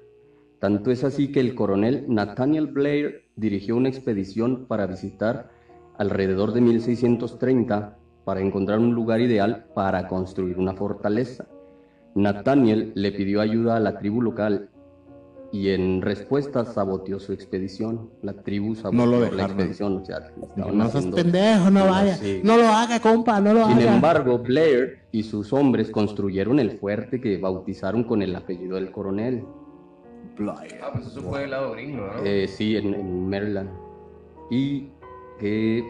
Tanto es así que el coronel Nathaniel Blair dirigió una expedición para visitar alrededor de 1630 para encontrar un lugar ideal para construir una fortaleza. Nathaniel le pidió ayuda a la tribu local y en respuesta saboteó su expedición. La tribu saboteó No lo la expedición. O sea, no seas pendejo, no vaya. Sí. No lo haga, compa, no lo Sin haga. embargo, Blair y sus hombres construyeron el fuerte que bautizaron con el apellido del coronel. Blair. Ah, pues eso fue del lado gringo, ¿no? Eh, sí, en, en Maryland. Y que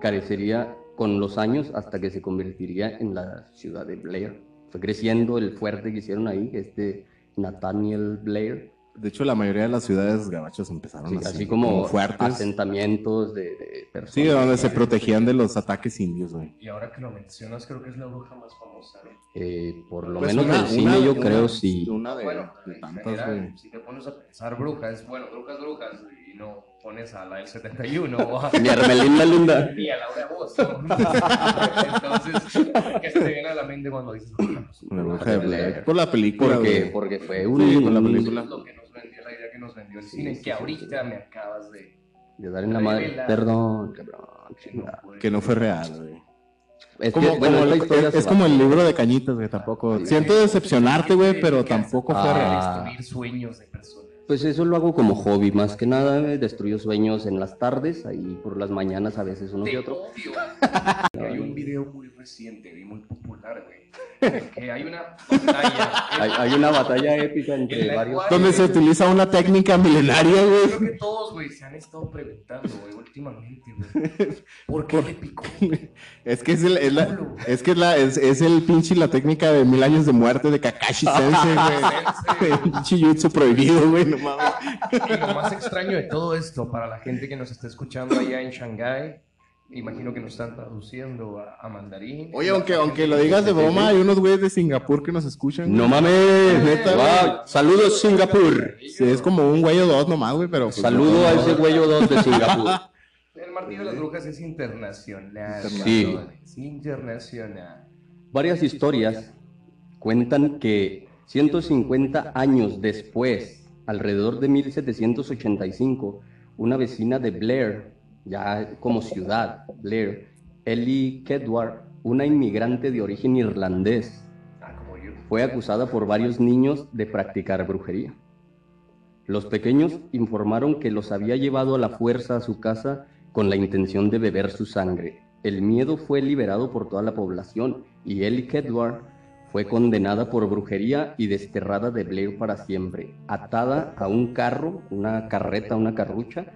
carecería con los años hasta que se convertiría en la ciudad de Blair. Fue creciendo el fuerte que hicieron ahí, este Nathaniel Blair. De hecho, la mayoría de las ciudades gabachas empezaron Sí, así, así como, fuertes. asentamientos de, de personas. Sí, donde se protegían de los ataques indios, güey. Y ahora que lo mencionas, creo que es la bruja más famosa, ¿no? Eh, por lo Pues menos una- del cine una- yo una- creo sí. Una de, bueno, de tantas, general, güey. si te pones a pensar brujas, bueno, brujas, brujas, y no pones a la del 71 o a, Mi Armelinda Linda. ni a Laura Voz, ¿no? Entonces, ¿qué se te viene a la mente cuando dices bruja? La bruja de. Blair. Por la película, Porque, porque fue un, Sí, por la película. Lo que nos vendió, la idea que nos vendió el Sí, cine, sí, que sí, ahorita sí. me acabas de... de dar en la madre. Perdón, cabrón. que no chingada. fue- Que no fue real, güey. Es, Como, que, bueno, como el- historia es, es como el libro de Cañitas, güey, tampoco. Sí. Siento decepcionarte, güey, pero tampoco fue Ah. real. Destruir sueños de personas. Pues eso lo hago como hobby, más que nada. eh, Destruyo sueños en las tardes, ahí por las mañanas a veces uno que otro. Hay un video muy reciente y muy popular, güey. Que hay una batalla. Hay, hay una batalla épica En entre la varios. Donde se utiliza una técnica milenaria, Creo güey. que todos, güey, se han estado preguntando, güey, últimamente, güey. ¿Por qué le picó? Es que es, el, es, la, es, que es, la, es, es el pinche la técnica de mil años de muerte de Kakashi Sensei, güey. El pinche jutsu prohibido, güey, no mames. Y lo más extraño de todo esto, para la gente que nos está escuchando allá en Shanghái, Imagino que nos están traduciendo a, a mandarín. Oye, aunque, aunque lo digas de broma, hay unos güeyes de Singapur que nos escuchan. No mames, Neta, Wow, Saludos Singapur. Sí, es como un güey o dos nomás, güey, pero... pues, Saludo no, a ese güey o dos de Singapur. El martillo de las brujas es internacional. Sí. cabrones, internacional. Varias historias cuentan que 150 años después, alrededor de 1785, una vecina de Blair, ya como ciudad, Blair, Ellie Kedward, una inmigrante de origen irlandés, fue acusada por varios niños de practicar brujería. Los pequeños informaron que los había llevado a la fuerza a su casa con la intención de beber su sangre. El miedo fue liberado por toda la población y Ellie Kedward fue condenada por brujería y desterrada de Blair para siempre, atada a un carro, una carreta, una carrucha,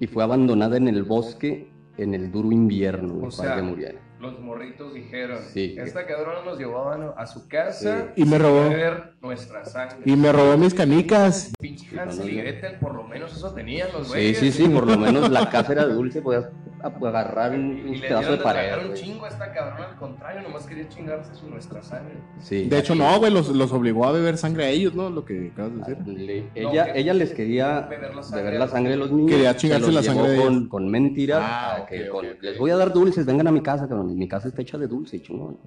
y fue abandonada en el bosque en el duro invierno O para sea, que muriera. Los morritos dijeron, Sí. esta cabrona nos llevaban a su casa Y me robó. nuestra sangre. Y me robó mis canicas. Pinche Hansel y Gretel, por lo menos eso tenían los Sí, güeyes. sí, sí, por lo menos la casa era dulce, podías agarrar un, Y un le pedazo de pared. un chingo a esta cabrona, al contrario, nomás quería chingarse su nuestra sangre. Sí. De hecho, no, güey, los, los obligó a beber sangre a ellos, ¿no? Lo que acabas de decir. Le- ella, ella les quería beber la sangre. beber la sangre de los niños. Quería se chingarse la sangre de con, ellos. con mentiras. Ah, a que ok, con- ok, ok. Les voy a dar dulces, vengan a mi casa, cabrón. Mi casa está hecha de dulce, chingón.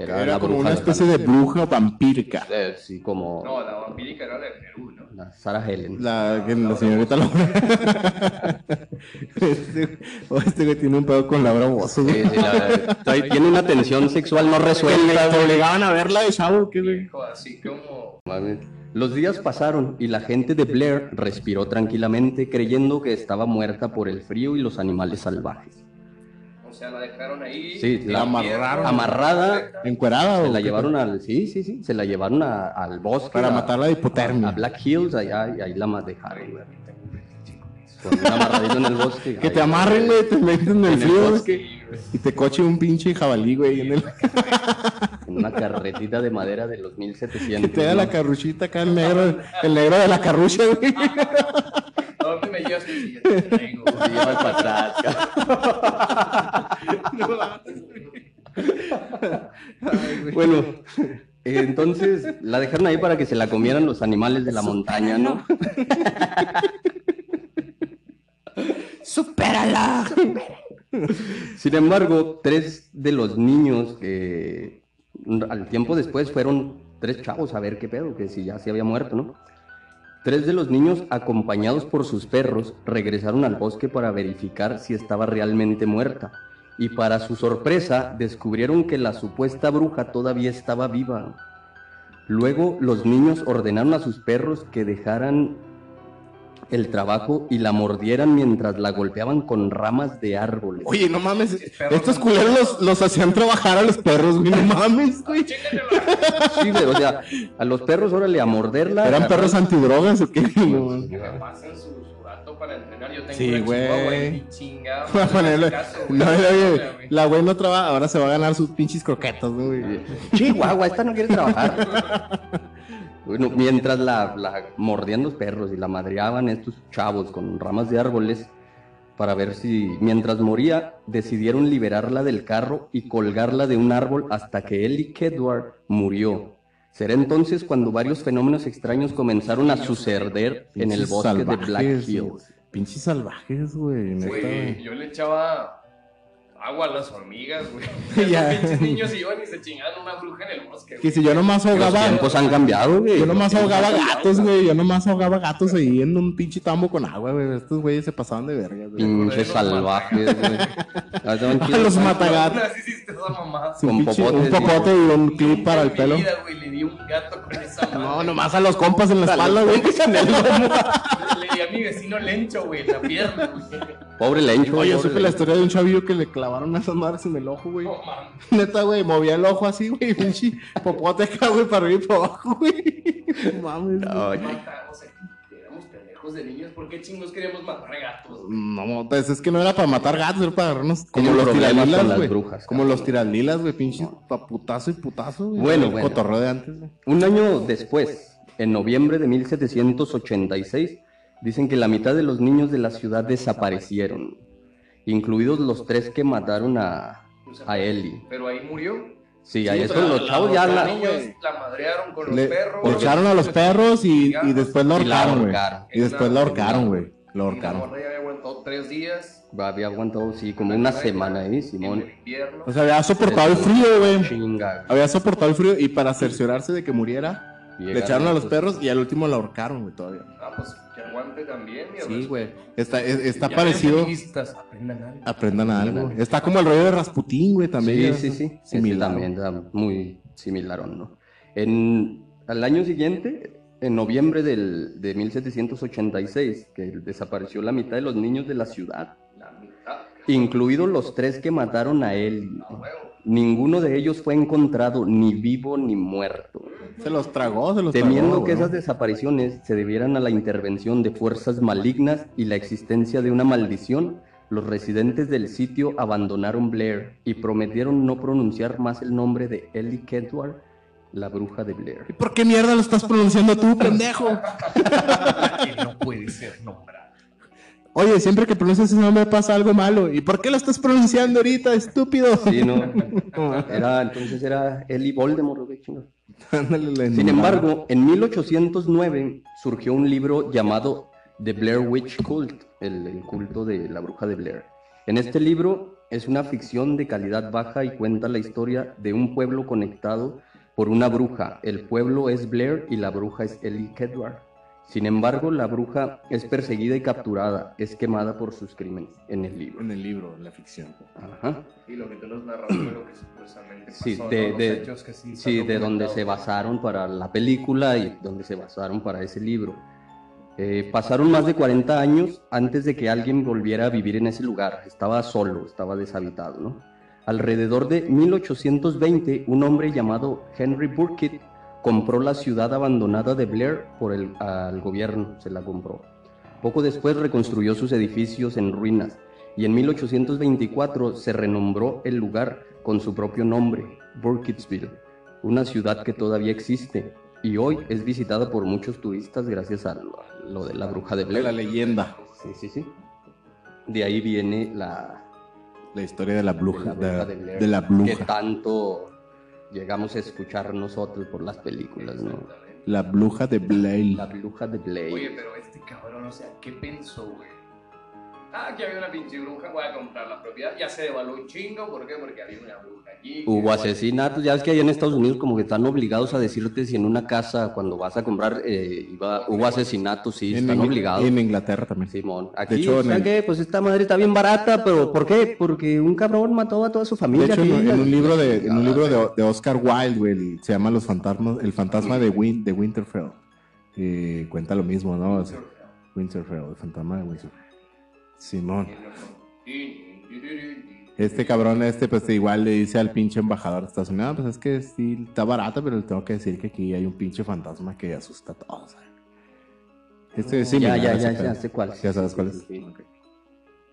Era Era, la como una especie de bruja vampírica. Eh, sí, como No, la vampírica era de Perú, ¿no? la Sarah Helen. La, que la señorita Laura. este, este güey tiene un pedo con Laura Bozo, Sí, sí, la- trae- tiene una tensión sexual no resuelta. te obligaban a verla de chavo, ¿qué, güey? Así como... Los días pasaron y la gente de Blair respiró tranquilamente creyendo que estaba muerta por el frío y los animales salvajes. O sea, la dejaron ahí. Sí, la amarraron. Amarrada, ¿Encuerada Se la llevaron al, sí, sí, sí, se la llevaron a- al bosque. Para a- matarla de hipotermia. A Black Hills, allá, y ahí la dejaron. Con un amarradito en el bosque. Que ahí, te amarren, güey, te meten en el frío, güey, y te coche un pinche jabalí, güey, en el... En una carretita de madera de los 1700. que te da ¿no? la carruchita acá, el negro, el negro de la carrucha, güey. ¿A dónde me llevas? Sí, ya te traigo. Te llevas para atrás, cabrón. Bueno, entonces la dejaron ahí para que se la comieran los animales de la montaña, ¿no? ¡Supérala! Sin embargo, tres de los niños al tiempo después fueron tres chavos a ver qué pedo, que si ya se había muerto, ¿no? Tres de los niños, acompañados por sus perros, regresaron al bosque para verificar si estaba realmente muerta. Y para su sorpresa, descubrieron que la supuesta bruja todavía estaba viva. Luego, los niños ordenaron a sus perros que dejaran el trabajo y la mordieran mientras la golpeaban con ramas de árboles. Oye, no mames, estos culeros los, los hacían trabajar a los perros, güey, no mames, güey. Sí, güey, o sea, a los perros, órale, a morderla. ¿Eran perros antidrogas o qué? No. Que me pasen su, su dato para entrenar. Yo tengo Sí, güey. ponerle- caso, güey. No, oye, güey. la güey no trabaja, ahora se va a ganar sus pinches croquetas, ¿no, güey. Chihuahua, esta no quiere trabajar. Bueno, mientras la, la mordían los perros y la madreaban estos chavos con ramas de árboles para ver si, mientras moría, decidieron liberarla del carro y colgarla de un árbol hasta que Ellie Kedward murió. Será entonces cuando varios fenómenos extraños comenzaron a suceder en el Pinches bosque de salvajes, Black güey. Hills. Pinches salvajes, güey. yo le echaba agua a las hormigas, güey. Ya. Los pinches niños iban y se chingaban una bruja en el bosque. Que güey. si yo nomás Los ahogaba, tiempos han cambiado, güey. yo nomás Los ahogaba gatos, güey, yo nomás ahogaba gatos ahí en un pinche tambo con agua, güey. Estos güeyes se pasaban de verga, güey. Pinches salvajes, güey. Ah, A chidos, los matagatos. Así hiciste esa mamá. Su Con pinche- popotes, un popote y un clip para el mi pelo. vida, güey, le di un gato con esa madre. No, nomás a los compas en la espalda, güey. Le di a mi vecino Lencho, güey, en la pierna, güey. Pobre Lencho. Oye, supe la historia de un chavillo que le clavaron esas madres en el ojo, güey. No. Neta, güey, movía el ojo así, güey, pinche popote acá, güey, para arriba y para abajo, güey. No Mames. güey. Mata- o sea, éramos pendejos de niños. ¿Por qué chingos queríamos matar gatos? No, pues es que no era para matar gatos, era para agarrarnos como los problemas con tiralilas, las güey. brujas, Como cabrón. los tiralilas, güey, pinches pa' putazo y putazo, güey. Bueno, bueno. Cotorreo de antes, güey. Un año después, en noviembre de 1786, dicen que la mitad de los niños de la ciudad desaparecieron. incluidos los tres que mataron a, a Ellie. Pero ahí murió. Sí, ahí Sí, eso los la- chavos ya la- la, Los niños la madrearon con los Le, perros. le echaron a los perros y, y después la ahorcaron, güey. Y después lo ahorcaron, güey. La ahorcaron. ya había aguantado tres días. había aguantado, sí, como una semana ahí, Simón. O sea, había soportado el frío, güey. Había soportado el frío y para cerciorarse de que muriera, le echaron a los perros y al último lo ahorcaron, güey, todavía. Ah, pues aguante también. Sí, güey. Está, es- está parecido. aprendan algo. Aprendan algo. Está como el rollo de Rasputín, güey, también. Sí, sí, sí. Ese Similar. también era muy similar, ¿no? En, al año siguiente, en noviembre del, de 1786, que desapareció la mitad de los niños de la ciudad, La mitad. incluidos los tres que mataron a él. Ninguno de ellos fue encontrado ni vivo ni muerto. Se los tragó, se los Temiendo tragó. que esas desapariciones se debieran a la intervención de fuerzas malignas y la existencia de una maldición, los residentes del sitio abandonaron Blair y prometieron no pronunciar más el nombre de Ellie Kedward, la bruja de Blair. ¿Y por qué mierda lo estás pronunciando tú, pendejo? no puede ser nombrado. Oye, siempre que pronuncias ese nombre pasa algo malo. ¿Y por qué lo estás pronunciando ahorita, estúpido? Sí, no. Era, entonces era Ellie Voldemort, güey, chingado. Ándale, la Sin embargo, en 1809 surgió un libro llamado The Blair Witch Cult, el, el culto de la bruja de Blair. En este libro es una ficción de calidad baja y cuenta la historia de un pueblo conectado por una bruja. El pueblo es Blair y la bruja es Ellie Kedward. Sin embargo, la bruja es perseguida y capturada, es quemada por sus crímenes en el libro. En el libro, en la ficción. Ajá. Y lo que tú nos narras fue lo que supuestamente pasó. Sí, ¿no? de, Los de- hechos que sí, sí, de donde se basaron para la película y donde se basaron para ese libro. Eh, pasaron más de 40 años antes de que alguien volviera a vivir en ese lugar. Estaba solo, estaba deshabitado, ¿no? Alrededor de 1820, un hombre llamado Henry Burkitt compró la ciudad abandonada de Blair por el al gobierno, se la compró. Poco después reconstruyó sus edificios en ruinas y en 1824 se renombró el lugar con su propio nombre, Burkittsville, una ciudad que todavía existe y hoy es visitada por muchos turistas gracias a lo, de la bruja de Blair. la leyenda. Sí, sí, sí. De ahí viene la, La historia de la bruja. de la bruja De, de Blair, de la que bruja. tanto llegamos a escuchar nosotros por las películas, ¿no? La bruja de Blair. La bruja de Blair. Oye, pero este cabrón, o sea, ¿qué pensó, güey? Ah, aquí había una pinche bruja, voy a comprar la propiedad. Ya se devaluó un chingo, ¿por qué? Porque había una bruja aquí. Hubo asesinatos, ya es que allá en Estados Unidos como que están obligados a decirte si en una casa cuando vas a comprar eh, iba- hubo asesinatos, sí, En están Ingl- obligados. y en Inglaterra también. Simón, aquí, hecho, ¿saben el- qué? Pues esta madre está bien barata, pero ¿por qué? Porque un cabrón mató a toda su De familia. hecho, en, aquí, en un libro de, en un Ah, libro de, de Oscar Wilde, güey, se llama Los fantasmas, el fantasma de, Win, de Winterfell. Eh, cuenta lo mismo, ¿no? O sea, Winterfell, el fantasma de Winterfell. Simón. Este cabrón, este, pues igual le dice al pinche embajador de Estados Unidos, "Ah, pues es que sí, está barata, pero le tengo que decir que aquí hay un pinche fantasma que asusta a todos. Este es ya, similar ya, a ese ya, pedo. ya sé cuál. Ya sabes cuál Sí, es. sí, sí.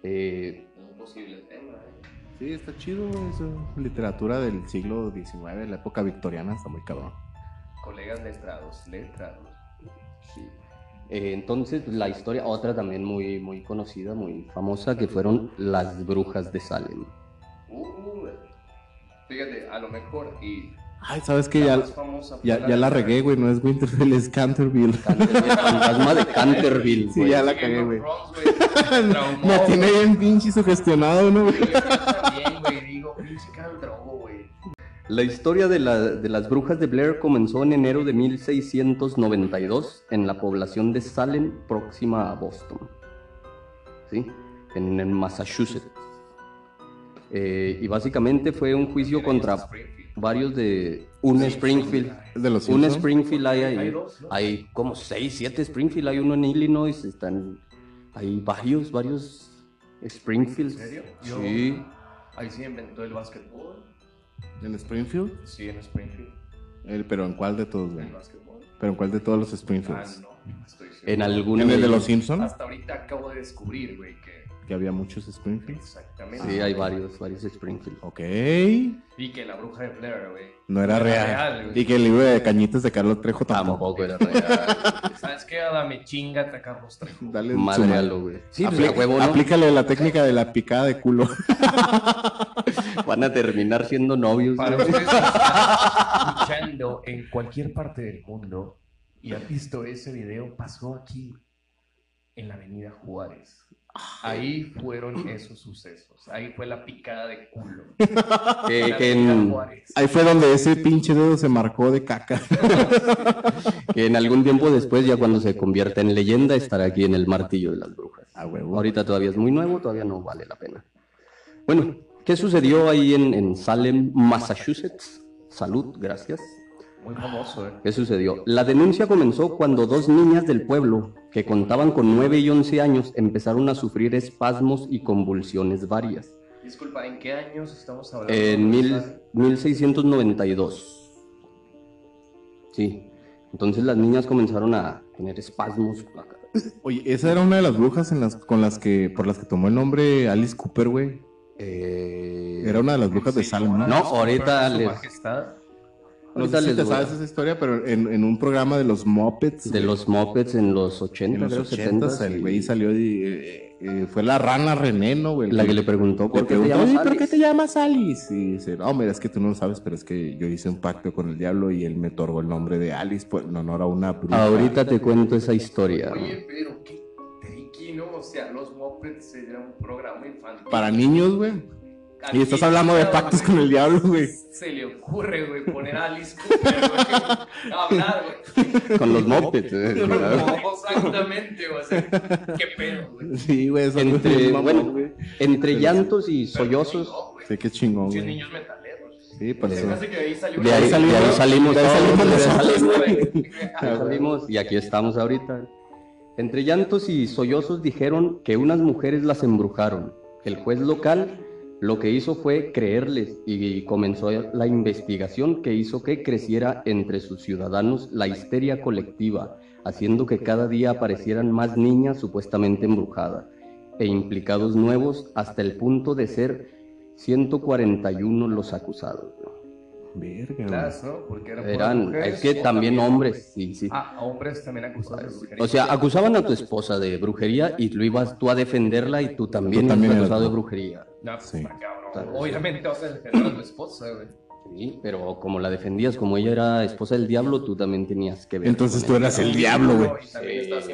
Eh, Un posible tema, ¿eh? Sí, está chido, eso, literatura del siglo XIX, la época victoriana, está muy cabrón. Colegas letrados, letrados. sí. Eh, entonces, la historia, otra también muy, muy conocida, muy famosa, que fueron las brujas de Salem. Uh, fíjate, a lo mejor, y Ay, ¿sabes la Ya, famosa fue ya, ya la regué, güey, no es Winterfell, es Canterville. Canterville, el fantasma de Canterville, Sí, güey. ya la cagué, of güey. Me tiene bien pinche sugestionado, ¿no? güey? Yo también, güey, digo, pinche güey. La historia de, la- de las brujas de Blair comenzó en enero de 1692 en la población de Salem, próxima a Boston, ¿sí? en, en Massachusetts. Eh, y básicamente fue un juicio contra Springfield. varios de... Un Springfield. Es de los Un. Springfield hay ahí. Hay dos, ¿no? Hay como 6, 7 Springfield. Hay uno en Illinois. Están... Hay varios, varios Springfields. ¿En serio? Yo- Sí. Ahí sí inventó el básquetbol. ¿En Springfield? Sí, en Springfield. El, pero ¿en cuál de todos, güey? El básquetbol. ¿Pero en cuál de todos los Ah, Springfields? no, estoy seguro. En alguno ¿En el de los Simpsons? Hasta ahorita acabo de descubrir, güey, que Que había muchos Springfield. Exactamente. Sí, hay varios, varios Springfield. Ok. Y que la bruja de Blair, güey. No era No era real. y que el libro de Cañitas de Carlos Trejo tampoco. Tampoco era real. ¿Sabes qué? Dame chingate a Carlos Trejo. Dale Madre su a lo, güey. Sí, pues, Apli- a huevo, ¿no? Aplícale la técnica de la picada de culo. Van a terminar siendo novios. Para ustedes escuchando en cualquier parte del mundo y han visto ese video, pasó aquí, en la avenida Juárez. Ahí fueron esos sucesos. Ahí fue la picada de culo. Que, En que Juárez. Ahí fue donde ese pinche dedo se marcó de caca. que en algún tiempo después, ya cuando se convierta en leyenda, estará aquí en el martillo de las brujas. A huevo. Ahorita todavía es muy nuevo, todavía no vale la pena. Bueno, ¿qué sucedió ahí en, en Salem, Massachusetts? Salud, gracias. Muy famoso, ¿eh? ¿Qué sucedió? La denuncia comenzó cuando dos niñas del pueblo, que contaban con 9 y 11 años, empezaron a sufrir espasmos y convulsiones varias. Disculpa, ¿en qué años estamos hablando? En mil- 1692. Sí. Entonces las niñas comenzaron a tener espasmos. Oye, esa era una de las brujas en las, con las que, por las que tomó el nombre Alice Cooper, güey. Eh, Era una de las brujas de Salem, ¿no? No, ahorita les- majestad. No sé si te sabes esa historia, pero en, en un programa de los Muppets. de güey, los Muppets en los 80, en los creo, 80 70. el güey salió y eh, eh, fue la rana René, ¿no, güey? La que le preguntó por qué te preguntó, llamas "Oye, ¿por qué Alice?" te llamas Alice? Y dice, no, mira, es que tú no lo sabes, pero es que yo hice un pacto con el diablo y él me otorgó el nombre de Alice pues, en honor a una bruja. Ahorita te cuento esa historia. Oye, pero qué tricky, ¿no? O sea, los Muppets era un programa infantil. Para niños, güey. ¿A Y estás hablando de pactos güey, con el diablo, güey. Se le ocurre, güey, poner a Alice Cooper, güey. a Hablar, güey. Con los Muppets. eh, No, claro. exactamente, güey. O sea, qué pedo, güey. Sí, güey, eso Entre, mamón, bueno, güey. entre llantos y sollozos. no, güey. Sí, qué chingón, Muchos güey. niños metaleros. Sí, Se eso. de ahí salimos de ahí salimos de ahí nosotros, salimos. güey. Ahí salimos y aquí estamos ahorita. Entre llantos y sollozos dijeron que unas mujeres las embrujaron. El juez local lo que hizo fue creerles y comenzó la investigación que hizo que creciera entre sus ciudadanos la histeria colectiva, haciendo que cada día aparecieran más niñas supuestamente embrujadas e implicados nuevos hasta el punto de ser 141 los acusados. Verga, güey. Las, ¿no? Porque eran, Eran, mujeres, es que o también hombres, sí, sí. Ah, hombres también acusados de brujería. O sea, acusaban a tu esposa de brujería y lo ibas tú a defenderla y tú también, Tú también acusado de brujería. No, pues Sí. cabrón. Obviamente vas a defender a tu esposa, güey. Sí, pero como la defendías, como ella era esposa del diablo, tú también tenías que ver. Entonces tú eras el diablo, güey. También Sí.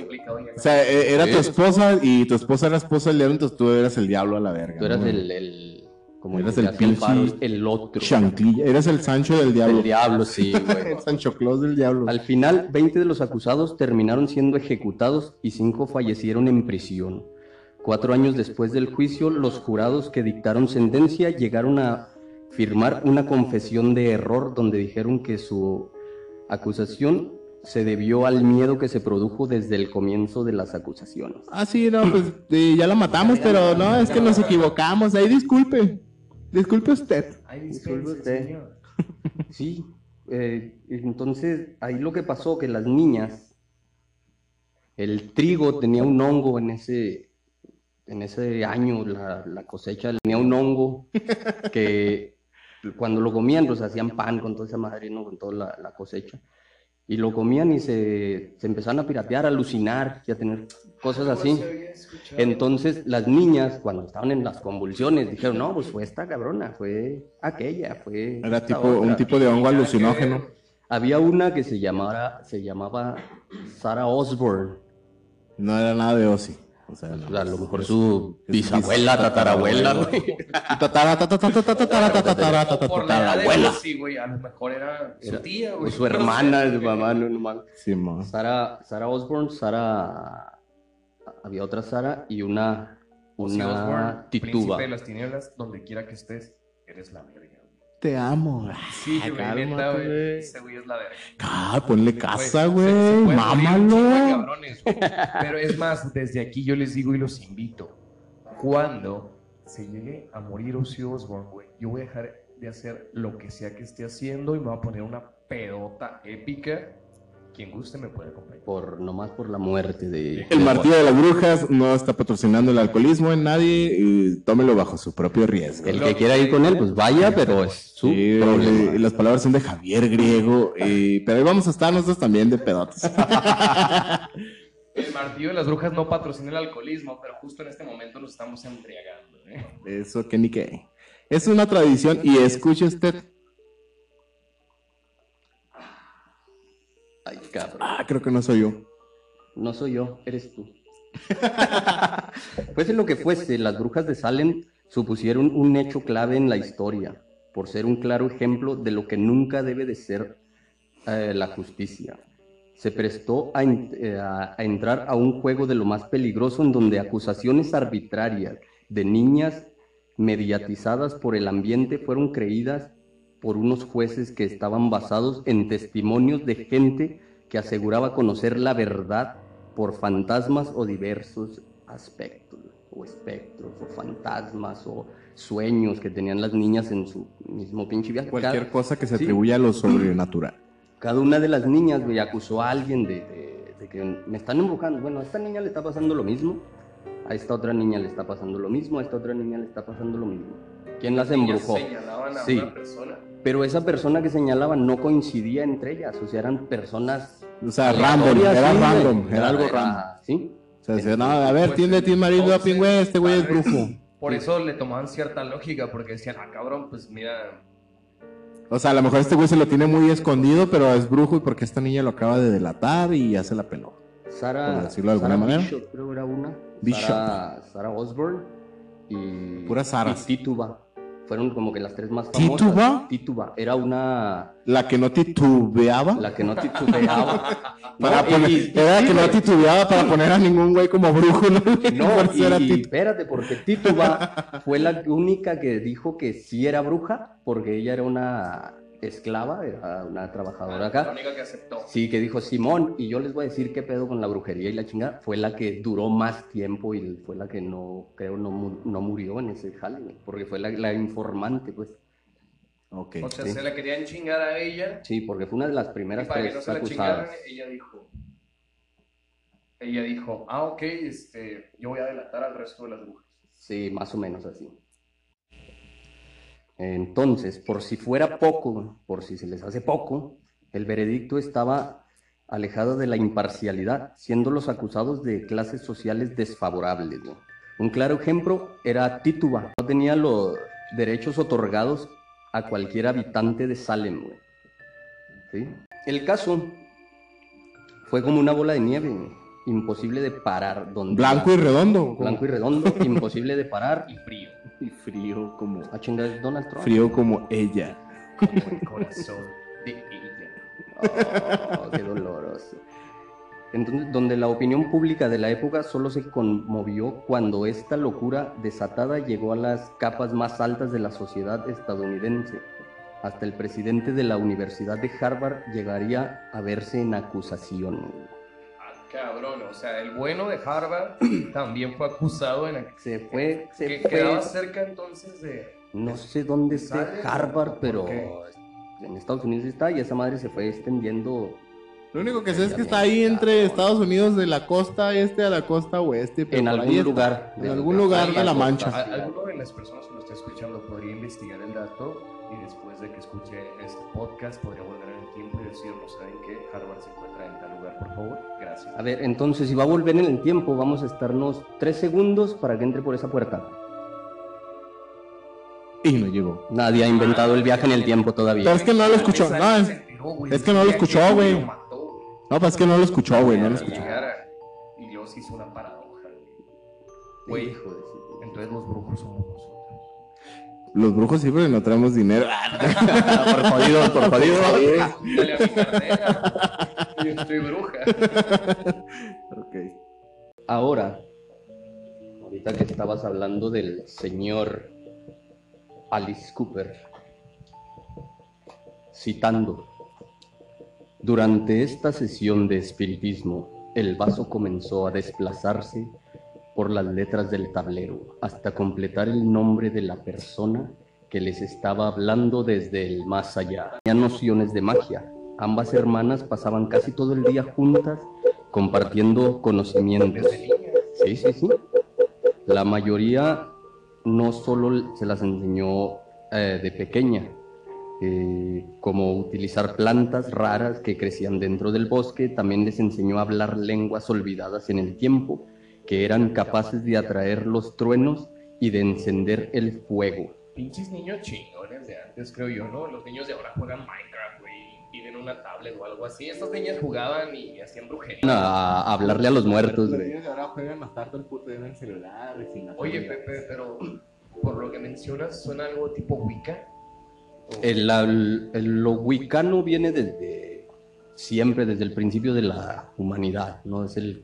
O sea, eh, era tu esposa y tu esposa era esposa del diablo, entonces tú eras el diablo a la verga. Tú eras ¿no? el, el como Eras el, pinche el otro. Chanclilla. Eras el Sancho del diablo. El diablo, sí, güey. El Sancho Claus del diablo. Al final, 20 de los acusados terminaron siendo ejecutados y 5 fallecieron en prisión. Cuatro años después del juicio, los jurados que dictaron sentencia llegaron a firmar una confesión de error donde dijeron que su acusación se debió al miedo que se produjo desde el comienzo de las acusaciones. Ah, sí, no, pues eh, ya la matamos, pero no, es que nos equivocamos. Ahí disculpe. Disculpe usted. Ay, Disculpe usted. señor. Sí, eh, entonces ahí lo que pasó que las niñas, el trigo tenía un hongo en ese, en ese año, la, la cosecha tenía un hongo que cuando lo comían, pues hacían pan con toda esa madre, ¿no? Con toda la, la cosecha. Y lo comían y se, se empezaron a piratear, a alucinar y a tener cosas así. Entonces las niñas, cuando estaban en las convulsiones, dijeron, no, pues fue esta cabrona, fue aquella, fue... Era tipo, otra". un tipo de hongo alucinógeno. Había una que se llamaba, se llamaba Sarah Osborne. No era nada de Ozzy. O sea, no. A lo mejor su bisabuela, bis- tatarabuela, güey. Tatarabuela. Ozzy, güey, a lo mejor era su Era- tía, O güey. su hermana, su mamá, no, no. Sí. Sarah, Sarah Osborne, Sarah... Había otra Sarah y una... Una príncipe tituba. de las tinieblas, donde quiera que estés, eres la verga. Te amo. Sí, güey, cálmate, neta, güey. Ese güey es la verga. Ah, ponle casa, güey. morir Mámalo. cabrones, güey. Pero es más, desde aquí yo les digo y los invito. Cuando se llegue a morir Ozzy Osbourne, güey, yo voy a dejar de hacer lo que sea que esté haciendo y me voy a poner una pedota épica quien guste me puede acompañar. Por, nomás por la muerte de... El martillo de las brujas no está patrocinando el alcoholismo en nadie. y tómelo bajo su propio riesgo. El que quiera ir con él, pues vaya, pero es su Sí, problema. las palabras son de Javier Griego, y- pero ahí vamos a estar nosotros también de pedotes. El martillo de las brujas no patrocina el alcoholismo, pero justo en este momento nos estamos embriagando. ¿eh? Eso que ni qué. Es una tradición y escuche usted. Ay, cabrón. Ah, creo que no soy yo. No soy yo, eres tú. fuese lo que fuese, las brujas de Salem supusieron un hecho clave en la historia, por ser un claro ejemplo de lo que nunca debe de ser eh, la justicia. Se prestó a, eh, a- a entrar a un juego de lo más peligroso en donde acusaciones arbitrarias de niñas mediatizadas por el ambiente fueron creídas por unos jueces que estaban basados en testimonios de gente que aseguraba conocer la verdad por fantasmas o diversos aspectos, o espectros, o fantasmas, o sueños que tenían las niñas en su mismo pinche viaje. Cualquier Cada- cosa que se sí. atribuya a lo sobrenatural. cada una de las niñas, güey, acusó a alguien de, de- de que me están embrujando. Bueno, a esta niña le está pasando lo mismo, a esta otra niña le está pasando lo mismo, a esta otra niña le está pasando lo mismo. ¿Quién las embrujó? señalaban a Sí. una persona. Pero esa persona que señalaban no coincidía entre ellas, o sea, eran personas... O sea, random, era sí, random, era algo Era- random. Sí, O sea, decía, no, a ver, Pues, tiende Tim entonces, Doping, güey, este güey es brujo. Por eso le tomaban cierta lógica, porque decían, ah, cabrón, pues mira, O sea, a lo mejor este güey se lo tiene muy escondido, pero es brujo y porque esta niña lo acaba de delatar y ya se la peló. Sara, Por decirlo de alguna Sara manera. Bishop, creo que era una. Bishop. Sara, Sara Osborne y, Puras Saras. y Tituba. Fueron como que las tres más famosas. ¿Tituba? Tituba. Era una... La que no titubeaba. La que no titubeaba. Para No, poner, y- y- era sí, que no titubeaba para poner a ningún güey como brujo, ¿no? Y, espérate, porque Tituba fue la única que dijo que sí era bruja, porque ella era una esclava, era una trabajadora la acá. única que aceptó. Sí, que dijo Simón, y yo les voy a decir qué pedo con la brujería y la chingada. Fue la que duró más tiempo y fue la que no, creo, no, mu- no murió en ese jale, porque fue la, la informante, pues. Ok. O sea, Sí. se la querían chingar a ella. Sí, porque fue una de las Y primeras para que tres no se la chingaran, acusadas. ella dijo. Ella dijo, ah, ok, este, yo voy a delatar al resto de las brujas. Sí, más o menos así. Entonces, por si fuera poco, por si se les hace poco, el veredicto estaba alejado de la imparcialidad, siendo los acusados de clases sociales desfavorables. ¿no? Un claro ejemplo era Tituba, no tenía los derechos otorgados a cualquier habitante de Salem. El caso fue como una bola de nieve, imposible de parar. Donde Blanco y redondo. blanco y redondo, imposible de parar. Y frío, y frío como es Donald Trump. frío como ella. como el corazón de ella. Oh, qué doloroso. Entonces, donde la opinión pública de la época solo se conmovió cuando esta locura desatada llegó a las capas más altas de la sociedad estadounidense. Hasta el presidente de la Universidad de Harvard llegaría a verse en acusación. Cabrón, o sea, el bueno de Harvard también fue acusado en Se fue, se que fue. quedaba cerca entonces de... No sé dónde ¿Sale? Harvard, ¿Por pero en Estados Unidos está y esa madre se fue extendiendo Lo único que sé es que está ahí entre Estados Unidos de la costa este a la costa oeste. pero en algún está. lugar. En algún lugar de la costa. Mancha. Alguno de las personas que lo esté escuchando podría investigar el dato y después de que escuche este podcast podría volver en el tiempo y decirnos, ¿saben qué? Harvard se encuentra en tal lugar, por favor. Gracias. A ver, entonces si va a volver en el tiempo, vamos a estarnos tres segundos para que entre por esa puerta. Y no llegó. Nadie ha inventado el viaje en el tiempo todavía. Pero es que no lo escuchó. No, es, es que no lo escuchó, güey. no, pues es que no lo escuchó, güey. No lo escuchó. Y Dios hizo una paradoja. güey. Güey, Hijo de su- entonces los brujos nosotros. Los brujos siempre no traemos dinero. por jodido, por jodido. Dale a mi cartera. Yo estoy bruja. ok. Ahora, ahorita que estabas hablando del señor Alice Cooper, citando, durante esta sesión de espiritismo, el vaso comenzó a desplazarse por las letras del tablero hasta completar el nombre de la persona que les estaba hablando desde el más allá. Tenía nociones de magia, ambas hermanas pasaban casi todo el día juntas compartiendo conocimientos. Sí, sí, sí. La mayoría no solo se las enseñó eh, de pequeña, eh, como utilizar plantas raras que crecían dentro del bosque, también les enseñó a hablar lenguas olvidadas en el tiempo, que eran capaces de atraer los truenos y de encender el fuego. Pinches niños chingones de antes, creo yo, ¿no? Los niños de ahora juegan Minecraft, güey, y tienen una tablet o algo así. Estas niñas jugaban y hacían brujería. A, hablarle a los muertos, Los güey. niños de ahora juegan hasta todo el puto en el celular. y sin Oye. Pepe, pero por lo que mencionas, ¿suena algo tipo Wicca? El- el- lo wicano viene desde siempre, desde el principio de la humanidad, ¿no? Es el,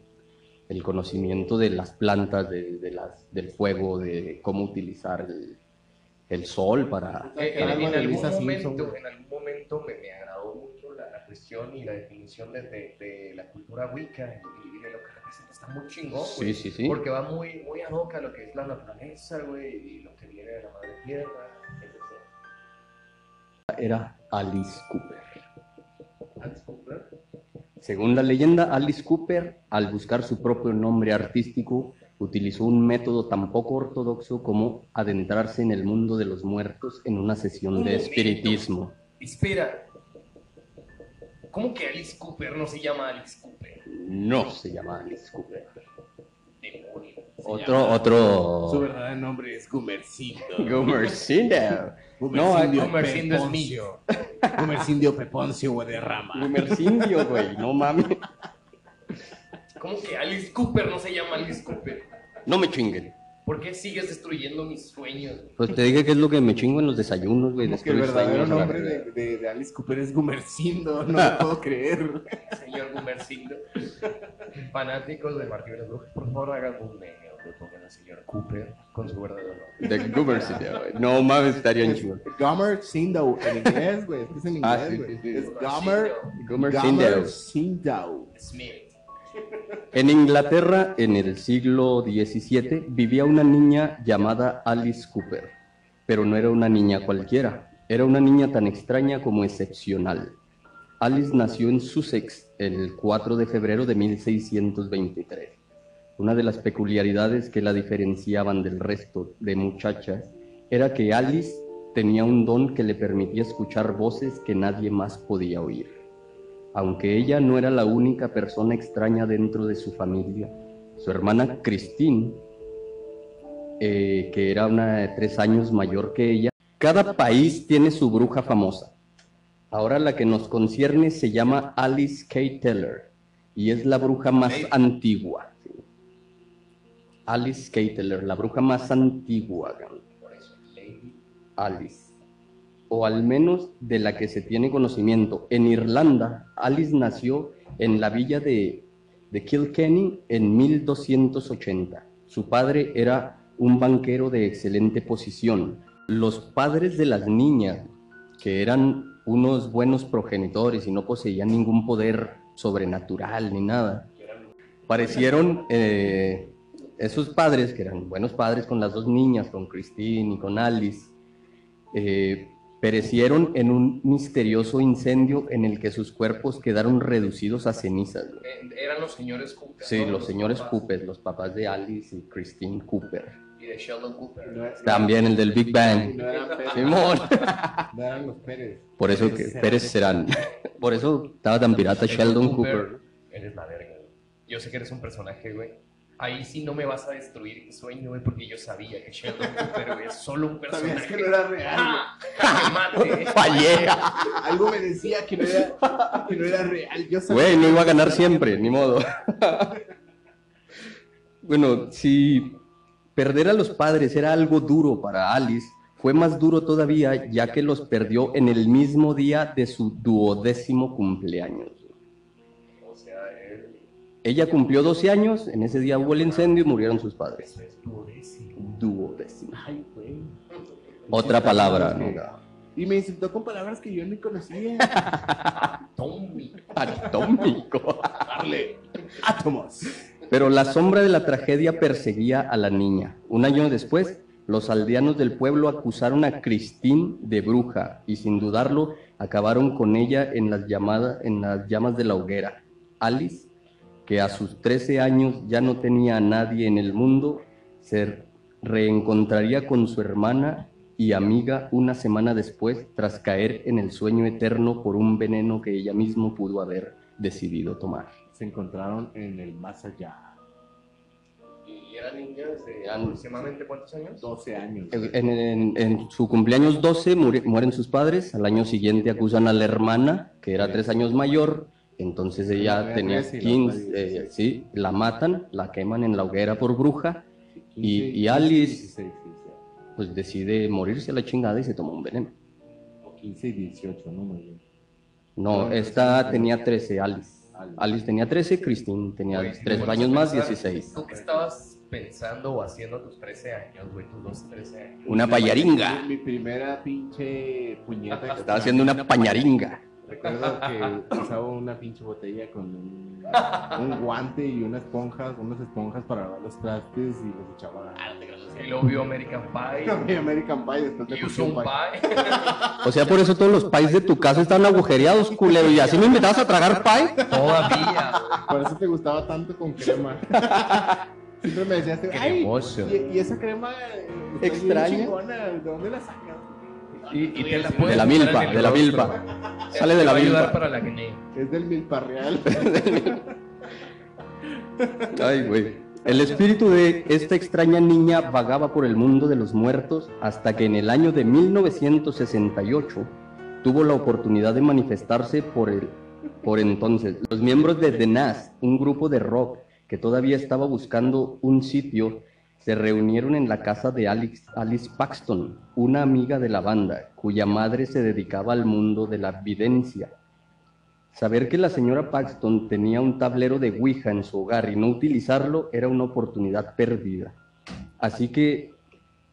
el conocimiento de las plantas, de, de las, del fuego, de cómo utilizar el, el sol para... Eh, en, Algo en algún momento, en algún momento me, me agradó mucho la, la cuestión y la definición de, de- de la cultura Wicca y, y de lo que representa. Está muy chingón. Sí, sí, sí. Porque va muy, muy a lo que es la naturaleza, güey, y lo que viene de la madre tierra, etc. Era Alice Cooper. Alice Cooper. Según la leyenda, Alice Cooper, al buscar su propio nombre artístico, utilizó un método tan poco ortodoxo como adentrarse en el mundo de los muertos en una sesión Un de momento. espiritismo. Espera. ¿Cómo que Alice Cooper no se llama Alice Cooper? No se llama Alice Cooper. Demonio. Otro, Su otro. verdadero nombre es Gumercindo. Gumercindo. No, Gumercindo es Peponcio. Gumercindio Peponcio Guadarrama. Gumercindio, güey, no mames. ¿Cómo que Alice Cooper no se llama Alice Cooper? No me chinguen. ¿Por qué sigues destruyendo mis sueños? güey? Pues te dije que es lo que me chingo en los desayunos, güey. Como que el verdadero sueños, nombre güey. de, de- de Alice Cooper es Gumercindo. No lo puedo creer. Señor Gumercindo. Fanáticos de Martín de las Brujas, por favor hagan un pongan al señor Cooper con su verdadero nombre. De Gumercindio, güey. No mames, estaría en chingón. Gumercindo en inglés, güey. Es en Ah, inglés, sí, güey. sí, sí. Es Gumer. Gumercindio. Gumercindo. Smith. En Inglaterra, en el siglo XVII, vivía una niña llamada Alice Cooper, pero no era una niña cualquiera, era una niña tan extraña como excepcional. Alice nació en Sussex el 4 de febrero de 1623. Una de las peculiaridades que la diferenciaban del resto de muchachas era que Alice tenía un don que le permitía escuchar voces que nadie más podía oír. Aunque ella no era la única persona extraña dentro de su familia, su hermana Christine, eh, que era una de tres años mayor que ella, cada país tiene su bruja famosa. Ahora la que nos concierne se llama Alice K. Teller y es la bruja más antigua. Alice K. Teller, la bruja más antigua. Alice, o al menos de la que se tiene conocimiento. En Irlanda, Alice nació en la villa de, de Kilkenny en 1280. Su padre era un banquero de excelente posición. Los padres de las niñas, que eran unos buenos progenitores y no poseían ningún poder sobrenatural ni nada, parecieron eh, esos padres, que eran buenos padres con las dos niñas, con Christine y con Alice, eh, perecieron en un misterioso incendio en el que sus cuerpos quedaron reducidos a cenizas. güey. Eh, Eran los señores Cooper. Sí, ¿no? los señores papás. Cooper, los papás de Alice y Christine Cooper. Y de Sheldon Cooper. No, También el del Big Bang. no eran Pérez. Simón. No eran los Pérez. Por eso que Pérez serán. Por eso estaba tan pirata Sheldon Cooper. Eres la verga. Yo sé que eres un personaje, güey. Ahí sí no me vas a destruir mi sueño, güey, porque yo sabía que Sheldon Cooper, es solo un personaje. Sabías que no era real. ¡Ah! Fallé. Algo me decía que no era, que no era real. Yo sabía Güey, no iba a ganar siempre, ni modo. bueno, si perder a los padres era algo duro para Alice, fue más duro todavía ya que los perdió en el mismo día de su duodécimo cumpleaños. Ella cumplió 12 años, en ese día hubo el incendio y murieron sus padres. duodécimo. Duodécimo. Ay, güey. Otra palabra, ¿no? Y me insultó con palabras que yo ni conocía. Tommy. Atómico. Darle átomos. Pero la sombra de la tragedia perseguía a la niña. Un año después, Los aldeanos del pueblo acusaron a Christine de bruja y sin dudarlo acabaron con ella en las, llamadas, en las llamas de la hoguera. Alice, que a sus 13 años ya no tenía a nadie en el mundo, se reencontraría con su hermana y amiga una semana después tras caer en el sueño eterno por un veneno que ella misma pudo haber decidido tomar. Se encontraron en el más allá. ¿Y era niña desde aproximadamente cuántos años? 12 años. En, en- en su cumpleaños 12 muri- mueren sus padres, al año siguiente acusan a la hermana, que era tres años mayor, entonces ella tenía 13 y la 15, otra eh, 16. sí, la matan, la queman en la hoguera por bruja, 15, y 15, Alice- 16, sí, sí. pues decide morirse a la chingada y se toma un veneno. O 15 y 18, no muy bien. No, esta tenía 13, Alice. Alice. Tenía 13, Christine tenía Güey, si 3 te pones años más, pensar, 16. ¿Tú qué estabas pensando o haciendo tus 13 años, güey? Tus 12, 13 años. Una payaringa. Mi, primera pinche puñeta. Estaba haciendo una pañaringa. Recuerdo que usaba una pinche botella con un, un guante y unas esponjas, unas esponjas para lavar los trastes y los echaba Y luego vio American Pie. American Pie después de Y usó un pie. O sea, por eso todos los pies de tu casa están agujereados, culero. Y así me invitabas a tragar pie. Todavía. Por eso te gustaba tanto con crema. Siempre me decías, ay, Cremoso. y, y esa crema eh, está bien Extraña. chingona, ¿de dónde la sacas? Y, y te la De la milpa, de la milpa. Sale de la milpa. para la. Es del milparreal. Ay, güey. El espíritu de esta extraña niña vagaba por el mundo de los muertos hasta que en el año de 1968 tuvo la oportunidad de manifestarse por el por entonces. Los miembros de The Nas, un grupo de rock que todavía estaba buscando un sitio, se reunieron en la casa de Alice Paxton, una amiga de la banda, cuya madre se dedicaba al mundo de la videncia. Saber que la señora Paxton tenía un tablero de Ouija en su hogar y no utilizarlo era una oportunidad perdida. Así que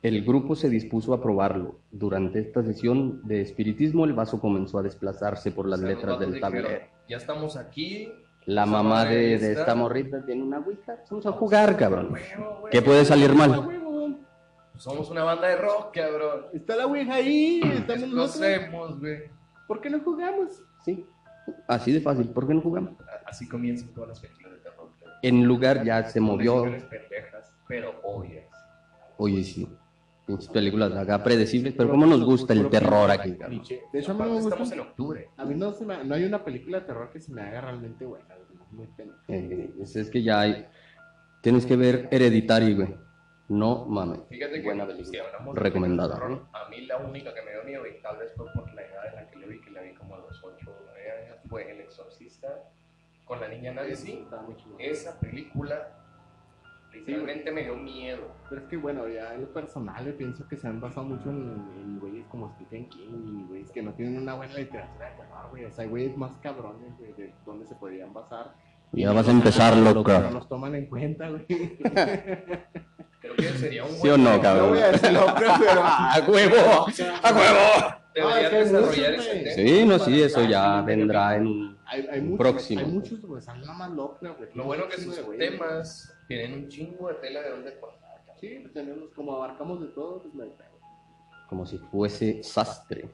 el grupo se dispuso a probarlo. Durante esta sesión de espiritismo, el vaso comenzó a desplazarse por las letras del tablero. Ya estamos aquí. La mamá de, de está- esta morrita tiene una Ouija. Vamos a jugar, cabrón. ¿Qué puede salir mal? Somos una banda de rock, cabrón. Está la Ouija ahí, estamos Lo nosotros. hacemos, güey. ¿Por qué no jugamos? Sí. Así de fácil. ¿Por qué no jugamos? Así comienzan todas las películas de terror. cabrón. En lugar ya se movió. Pendejas, pero obvias. Oye, sí. Pinches películas acá predecibles, pero ¿cómo nos gusta el terror aquí, cabrón? De hecho, a mí no me estamos gusta. en octubre. A mí no, se me, no hay una película de terror que se me haga realmente buena. güey, Muy. Eh, es, es que ya hay. Tienes que ver Hereditary, güey. No mames. Fíjate que Buena si película. hablamos de Recomendada. terror, A mí la única que me dio miedo, y tal vez fue por la edad en la que le vi, que la vi como a los 8 o 9 años, fue El Exorcista con la niña muy chido. Esa película literalmente me dio miedo. Pero es que bueno, ya en lo personal yo pienso que se han basado mucho en, en güeyes como Stephen King y güeyes que no tienen una buena literatura de terror, güey. O sea, hay güeyes más cabrones, güey, de dónde se podrían basar. Ya vas a empezar, No loco. los toman en cuenta, güey. Creo que sería un ¿Sí o no, buen- No cabrón? voy a decir nombre, pero... ¡A huevo! ¡A huevo! Deberías Ah, desarrollar ese tema. Sí, no, sí, eso ya vendrá en. Hay, hay muchos, Próximo. Hay muchos, güey. Están nada más locos, güey. Lo bueno que Un sus temas tienen un chingo de tela de donde cortar. cabrón. Sí, pues tenemos, como abarcamos de todo, pues no hay pedo. como si fuese sastre.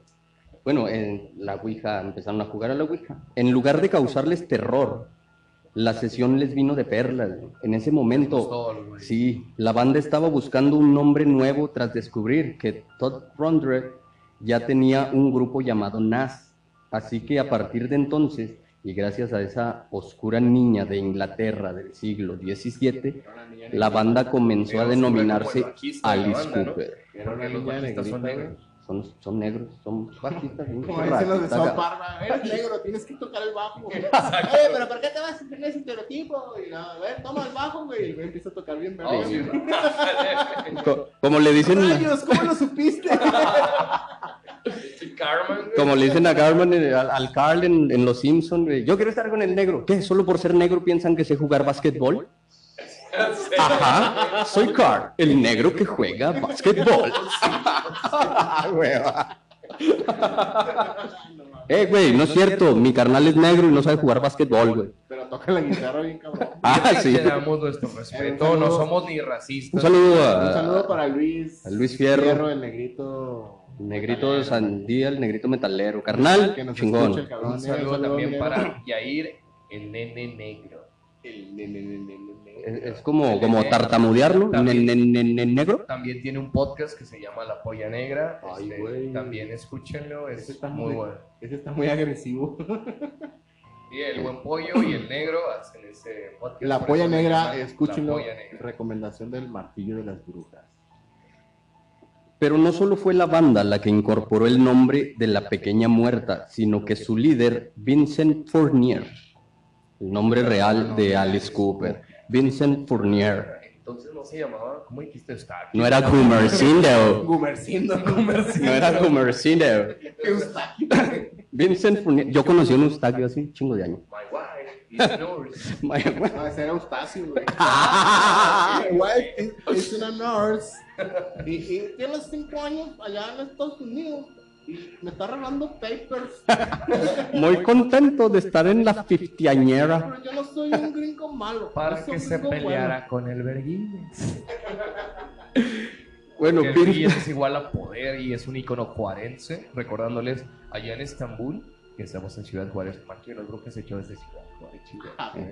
Bueno, en la Ouija empezaron a jugar a la Ouija. En lugar de causarles terror, la sesión les vino de perlas. En ese momento, güey. sí, la banda estaba buscando un nombre nuevo tras descubrir que Todd Rundgren ya tenía un grupo llamado Nas. Así que a partir de entonces, y gracias a esa oscura niña de Inglaterra del siglo XVII, la banda comenzó a denominarse Alice ¿no? Cooper. Son. Son, negros, son bajistas. Como dicen los de. Park, ¿va? eres negro, tienes que tocar el bajo. Oye, pero ¿por qué te vas a tener ese estereotipo? Y, a ver, toma el bajo, güey. Y empieza a tocar bien verga. sí. Co- Como le dicen, ¡Rayos! ¿Cómo lo supiste? Carmen, güey. como le dicen a Carmen, eh, al, al Carl en, en Los Simpsons, yo quiero estar con el negro. ¿Qué? ¿Solo por ser negro piensan que sé jugar básquetbol? Ajá, soy Carl, el negro que juega básquetbol. eh, güey, no es cierto. Mi carnal es negro y no sabe jugar básquetbol, güey. Pero toca la guitarra bien cabrón. Ah, sí. Te damos nuestro respeto, Un no somos ni Un racistas. saludo a, Un saludo para Luis. a Luis Fierro. el negrito. Negrito de Sandía, el negrito metalero. Carnal, Que nos chingón. escucha el cabrón. Un saludo también negro. para Yair, el nene negro. El nene, nene, nene, nene. Es, es como, como tartamudearlo, También. ne- ne- ne- negro. También tiene un podcast que se llama La Polla Negra. Ay, Este, güey. también escúchenlo, es Ese está muy muy- bueno. Ese está muy agresivo. Y el buen pollo y el negro hacen ese podcast. La por polla eso se negra, llama escúchenlo. La Polla Negra. Recomendación del martillo de las brujas. Pero no solo fue la banda la que incorporó el nombre de la pequeña muerta, sino que su líder, Vincent Fournier, el nombre real de Alice Cooper, Vincent Fournier. Entonces no se llamaba, ¿cómo dijiste? Está No era Gumersindo, Gumercindo. no era Gumersindo. Vincent Fournier, yo conocí a un Eustaquio hace un chingo de años. My wife is nurse. No, ese era Eustacio, güey. Igual es, es una nurse. Y, y tiene cinco años allá en Estados Unidos. Y me está regalando papers. Muy contento de estar en la fiftiañera. Pero yo no soy un gringo malo. Para que se peleara con el verguín. Bueno, el Billys es igual a poder y es un icono juarense, recordándoles allá en Estambul, que estamos en Ciudad Juárez, Martín los Brujas se echó desde Ciudad Juárez. bueno. Ah,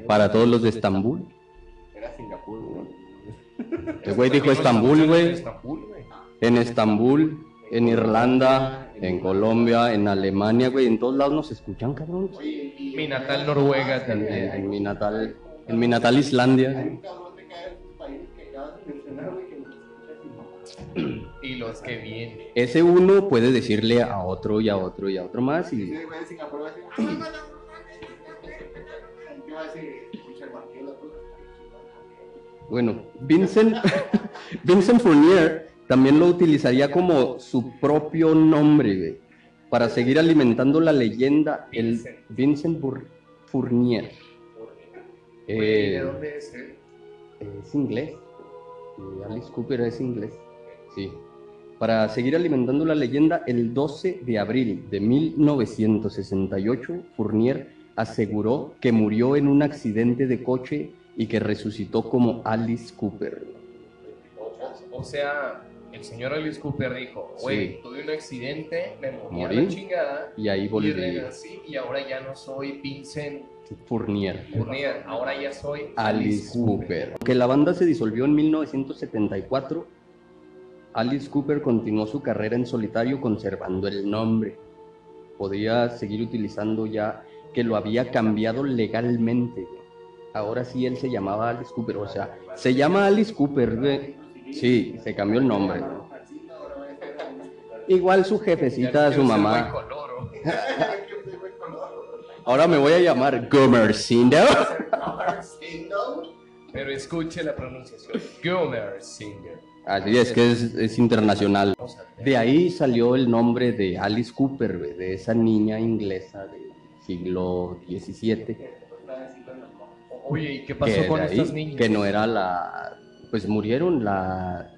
para todos los de Estambul. Era Singapur, güey. El güey dijo Estambul, güey. En Estambul, en Irlanda, en Colombia, en Alemania, güey. En todos lados nos escuchan, cabrón. Mi natal Noruega En, también. en- mi natal, en mi natal Islandia. Hay un cabrón de cada país que acabas de mencionar, güey, que nos escucha sin- Y los que vienen. Ese uno puede decirle a otro y a otro y a otro más. Y bueno, Vincent, Vincent Fournier también lo utilizaría como su propio nombre, güey, para seguir alimentando la leyenda. El Vincent. Bur- Fournier. Eh, ¿De dónde es él? Es inglés. Eh, Alice Cooper es inglés. Sí. Para seguir alimentando la leyenda, el 12 de abril de 1968, Fournier aseguró que murió en un accidente de coche y que resucitó como Alice Cooper. O sea, el señor Alice Cooper dijo, güey, Sí. tuve un accidente, me morí, Morí. la chingada, Y ahí y volví. renací, y ahora ya no soy Vincent Fournier. Fournier, ahora ya soy Alice Cooper. Aunque la banda se disolvió en 1974, Alice Cooper continuó su carrera en solitario conservando el nombre. Podía seguir utilizando ya que lo había cambiado legalmente. Ahora sí él se llamaba Alice Cooper, o sea, se llama Alice Cooper, güey. Sí, se cambió el nombre. Igual su jefecita, su mamá. Ahora me voy a llamar Gomercindo. Pero escuche la pronunciación. Gomer Singer. Así es que es, es internacional. De ahí salió el nombre de Alice Cooper, de esa niña inglesa del siglo XVII. Oye, ¿y qué pasó con ahí- estas niñas? Que no era la... Pues murieron la...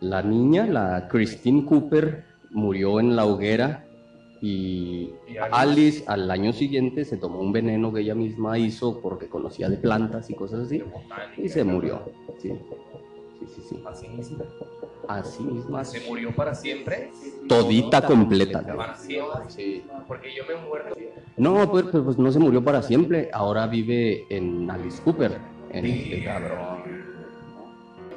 La niña, la Christine Cooper, murió en la hoguera y Y Alice al año siguiente se tomó un veneno que ella misma hizo porque conocía de plantas y cosas así botánica, y se murió. Sí, sí, sí. sí. Así mismo. Así misma. ¿Se murió para siempre? Todita completa. Para siempre. Sí. Porque yo me he muerto. No, pues, pues, pues no se murió para siempre. Ahora vive en Alice Cooper. En este cabrón.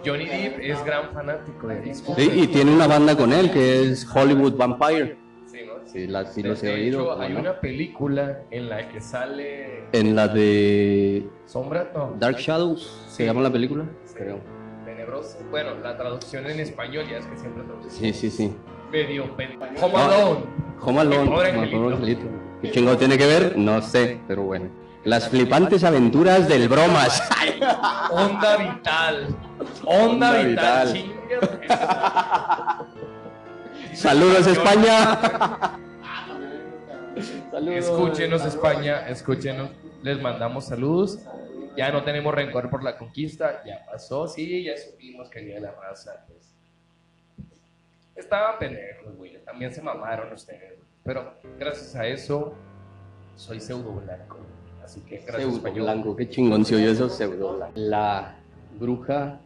Johnny Depp es gran fanático de Alice Cooper. Sí, y tiene una banda con él que es Hollywood Vampire. Sí, ¿no? Sí, la, sí los he oído. hecho, ¿cómo hay no? una película en la que sale En la de Sombra, no, Dark Shadows, ¿se Sí. llama la película? Creo. Tenebroso. Bueno, la traducción en español ya es que siempre traducen Sí, sí, sí. medio pen... Home Ah. Alone. Home Alone. Pobre angelito. ¿Qué chingo tiene que ver? No sé, pero bueno. Las flipantes aventuras del bromas. Onda vital. Onda, Onda vital. vital. Saludos España. Saludos. Escúchenos España, escúchenos. Les mandamos saludos. Ya no tenemos rencor por la conquista. Ya pasó, sí, ya supimos que ni la raza. Pues. Estaban pendejos, güey. También se mamaron ustedes. Pero gracias a eso, soy pseudo blanco. Así que gracias, Pseudo español. blanco, qué chingón se oyó eso, pseudo blanco. La bruja,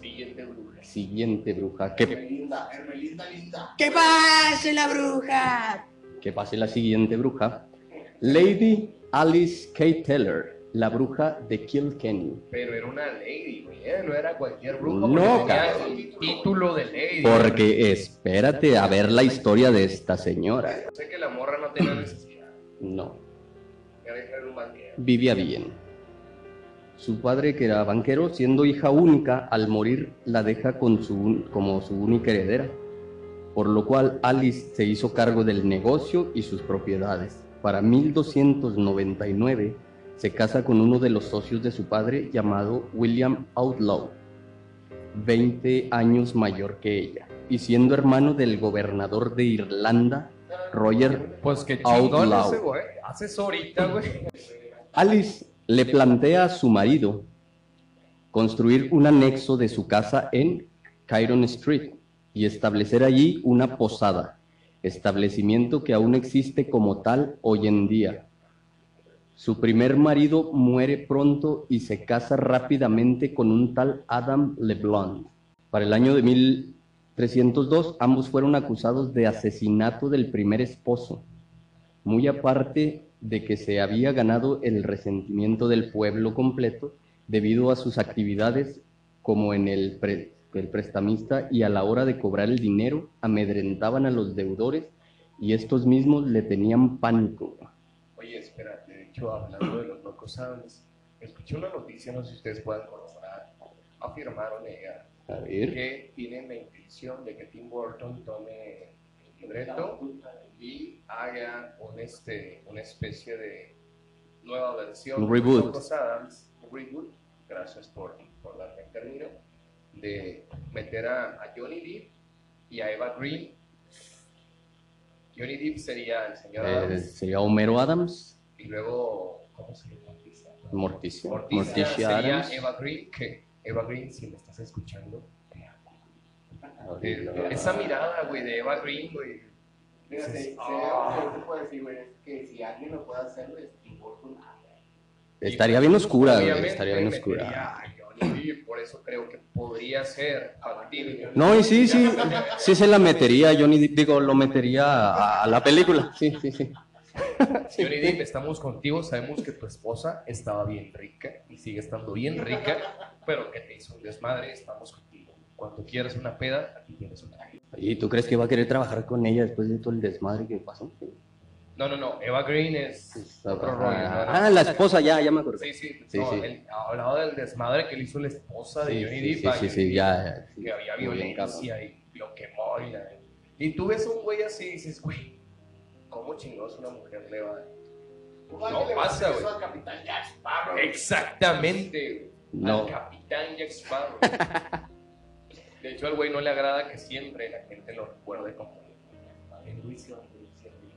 Siguiente bruja. siguiente bruja. ¿Qué, Hermelinda, Hermelinda linda. ¡Que pase la bruja! que pase la siguiente bruja. Lady Alice K. Teller, la bruja de Kilkenny. Pero era una lady, güey. ¿eh? No era cualquier bruja. No, cabrón. título de lady. Porque espérate a ver la historia de esta señora. Sé que la morra no tenía necesidad. No, vivía bien. Su padre, que era banquero, siendo hija única, al morir la deja con su, como su única heredera, por lo cual Alice se hizo cargo del negocio y sus propiedades. Para 1299 se casa con uno de los socios de su padre llamado William Outlaw, 20 años mayor que ella, y siendo hermano del gobernador de Irlanda, Roger Pues que Outlaw. ese, ahorita. Alice le plantea a su marido construir un anexo de su casa en Kyron Street y establecer allí una posada, establecimiento que aún existe como tal hoy en día. Su primer marido muere pronto y se casa rápidamente con un tal Adam LeBlanc. Para el año de 1302, ambos fueron acusados de asesinato del primer esposo muy aparte de que se había ganado el resentimiento del pueblo completo debido a sus actividades como en el, el prestamista y a la hora de cobrar el dinero amedrentaban a los deudores y estos mismos le tenían pánico. Hecho, hablando de los locos Adams, escuché una noticia, no sé si ustedes puedan corroborar. Afirmaron ella A ver, que tienen la intención de que Tim Burton tome el libreto y haga un, este, una especie de nueva versión Un de reboot. Los Locos Adams, reboot, gracias por, por darme el término, de meter a, a Johnny Depp y a Eva Green. Johnny Depp sería el señor eh, Adams sería Homero Adams, y luego, ¿cómo se llama? Morticia, Morticia, Morticia sería Adams. Eva Green, que Eva Green, si me estás escuchando, eh, esa mirada, güey, de Eva Green, güey. Mira, dices, se- se- "Ah". decir, güey, que si alguien lo puede hacer, es Tim Burton. ah, Estaría bien oscura, güey, estaría bien oscura. por eso creo que podría ser factible. No, y sí, sí, sí se la metería, Johnny, Depp, digo, lo metería a, a la película. Sí, sí, sí. Johnny Depp, estamos contigo, sabemos que tu esposa estaba bien rica y sigue estando bien rica, pero que te hizo un desmadre, estamos contigo. Cuando quieras una peda, aquí tienes una. ¿Y tú crees que va a querer trabajar con ella después de todo el desmadre que pasó? No, no, no, Eva Green es otro rollo. Ah, la esposa, ya, ya me acordé. Sí, sí, Sí, no, sí. él hablaba del desmadre que le hizo la esposa de Johnny Depp. sí, sí, sí, ya. Que había violencia y lo quemó. Y, la- y tú ves a un güey así y dices, güey, ¿cómo chingados una mujer le va a Igual No pasa, güey. al Capitán Jack Sparrow. Exactamente, güey. No. Al capitán Jack Sparrow. De hecho, al güey no le agrada que siempre la gente lo recuerde como el Luis.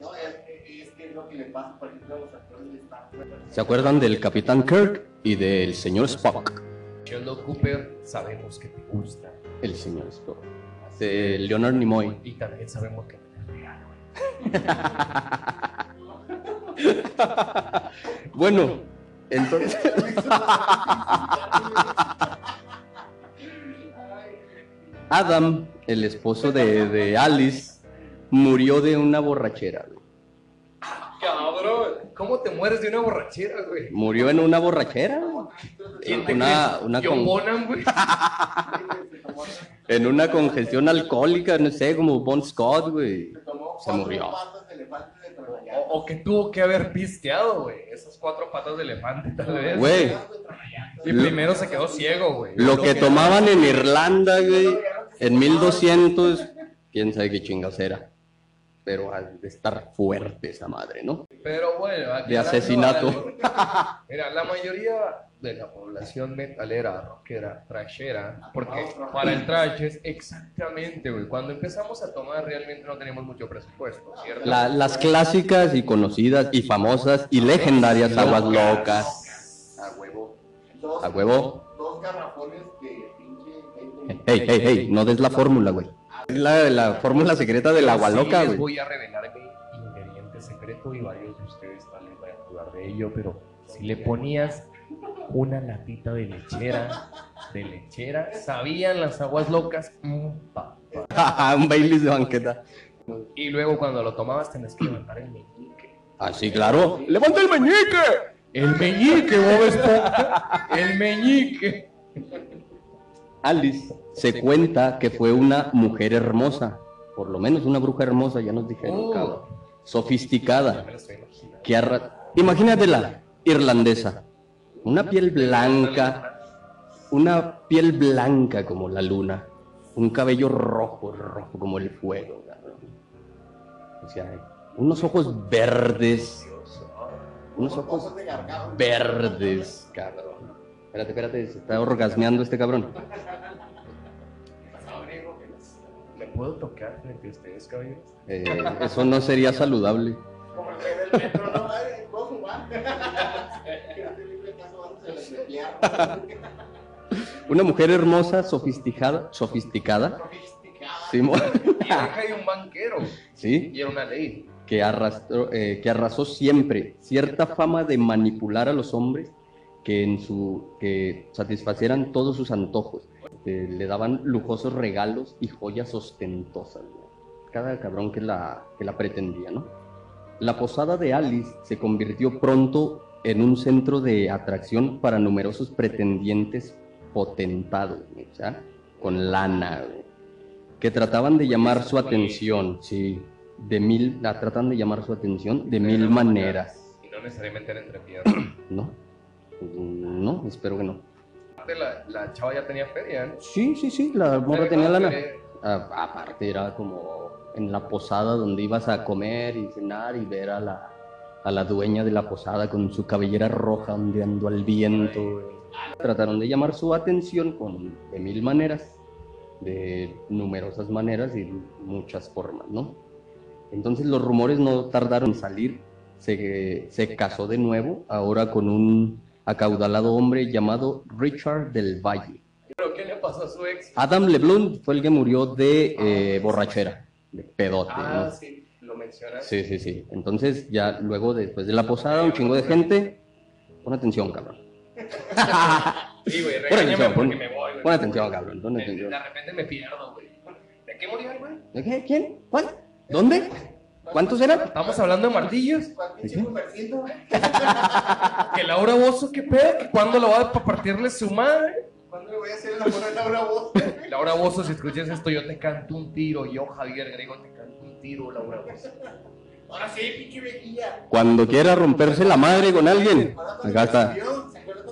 No, es, es que es lo que le pasa, por ejemplo, a los actores de Star. ¿Se acuerdan del Capitán Kirk y del señor Spock? Sheldon Cooper, sabemos que te gusta. El señor Spock. De Leonard Nimoy. Y también sabemos que te regalo. Bueno, entonces. Adam, el esposo de, de Alice, murió de una borrachera. güey. Cabrón, ¿cómo te mueres de una borrachera, güey? Murió en una borrachera. güey. ¿Quién te Una, una con- güey. en una congestión alcohólica, no sé, como Bon Scott, güey. Se murió. patas de elefante de Trabayán. O, o que tuvo que haber pisteado, güey. Esas cuatro patas de elefante, tal vez. Güey, Y primero se quedó ciego, güey. lo que tomaban en Irlanda, güey, en 1200, quién sabe qué chingas era. Pero de estar fuerte esa madre, ¿no? Pero bueno, aquí De asesinato. Mira, la mayoría de la población metalera, rockera, trashera, porque para el trash es exactamente, güey. Cuando empezamos a tomar realmente no teníamos mucho presupuesto, ¿cierto? La- las clásicas y conocidas y famosas y legendarias aguas locas. A huevo. A huevo. Dos garrafones de pinche. Hey, hey, hey, no des la fórmula, güey. Es la, la fórmula secreta del agua Sí loca, les güey. voy a revelar mi ingrediente secreto y varios de ustedes tal vez vayan a dudar de ello, pero Si le ponías una latita de lechera, de lechera, sabían las aguas locas. mm, pa, pa. un Baileys de banqueta. Y luego cuando lo tomabas tenías que levantar el meñique. Ah, sí, claro. ¡Levanta el meñique! El meñique, Bob. El meñique. Alice se cuenta que fue una mujer hermosa, por lo menos una bruja hermosa, ya nos dijeron, Oh. cabrón. Sofisticada, que arra- Imagínatela, irlandesa, una piel blanca, una piel blanca como la luna, un cabello rojo, rojo como el fuego, cabrón. O sea, unos ojos verdes, unos ojos verdes, cabrón. Espérate, espérate, se está orgasmeando este cabrón. ¿Me puedo tocar frente a ustedes, caballeros? Eh, eso no sería saludable. Como el rey del metro, ¿no? Una mujer hermosa, sofisticada, sofisticada, Sofisticada. sí, mo- Y hija de un banquero. sí, Y era una ley. que, arrastró, eh, que arrasó siempre cierta fama de manipular a los hombres que en su que satisfacieran todos sus antojos. Eh, le daban lujosos regalos y joyas ostentosas. Cada cabrón que la, que la pretendía, ¿no? La posada de Alice se convirtió pronto en un centro de atracción para numerosos pretendientes potentados, güey, o sea, con lana, güey, que trataban de llamar su atención, sí, de mil, la tratan de llamar su atención de mil maneras, Y no necesariamente era entre piernas. ¿no? No, espero que no. Aparte, La, la chava ya tenía feria, ¿no? Sí, sí, sí, la morra tenía lana. A- aparte era como en la posada donde ibas a comer y cenar y ver a la, a la dueña de la posada con su cabellera roja ondeando al viento. Trataron de llamar su atención con, de mil maneras, de numerosas maneras y muchas formas, ¿no? Entonces los rumores no tardaron en salir. Se, se casó de nuevo, ahora con un acaudalado hombre llamado Richard del Valle. ¿Pero qué le pasó a su ex? Adam LeBlanc fue el que murió de eh, borrachera, de pedote. Ah, ¿no? sí, lo mencionas. Sí, sí, sí. Entonces, ya luego, después de la posada, un chingo de gente. Pon atención, cabrón. Sí, güey, Pon atención, pon, me voy, güey. pon atención, cabrón. Pon De, atención. de repente me pierdo, güey. ¿De qué murió el güey? ¿De qué? ¿Quién? ¿Cuál? ¿Dónde? ¿Cuántos eran? Estamos hablando de martillos. Que Laura Bozo, ¿qué pedo? ¿Que ¿Cuándo lo va a partirle su madre? ¿Cuándo le voy a hacer el amor a Laura Voz? Laura Bozo, si escuchas esto, yo te canto un tiro. Yo, Javier Grego, te canto un tiro, Laura Bozo. Ahora sí, pinche viejilla. Cuando quiera romperse la madre con alguien. ¿Cuándo cuando Acá está. exhibió? ¿Se acuerda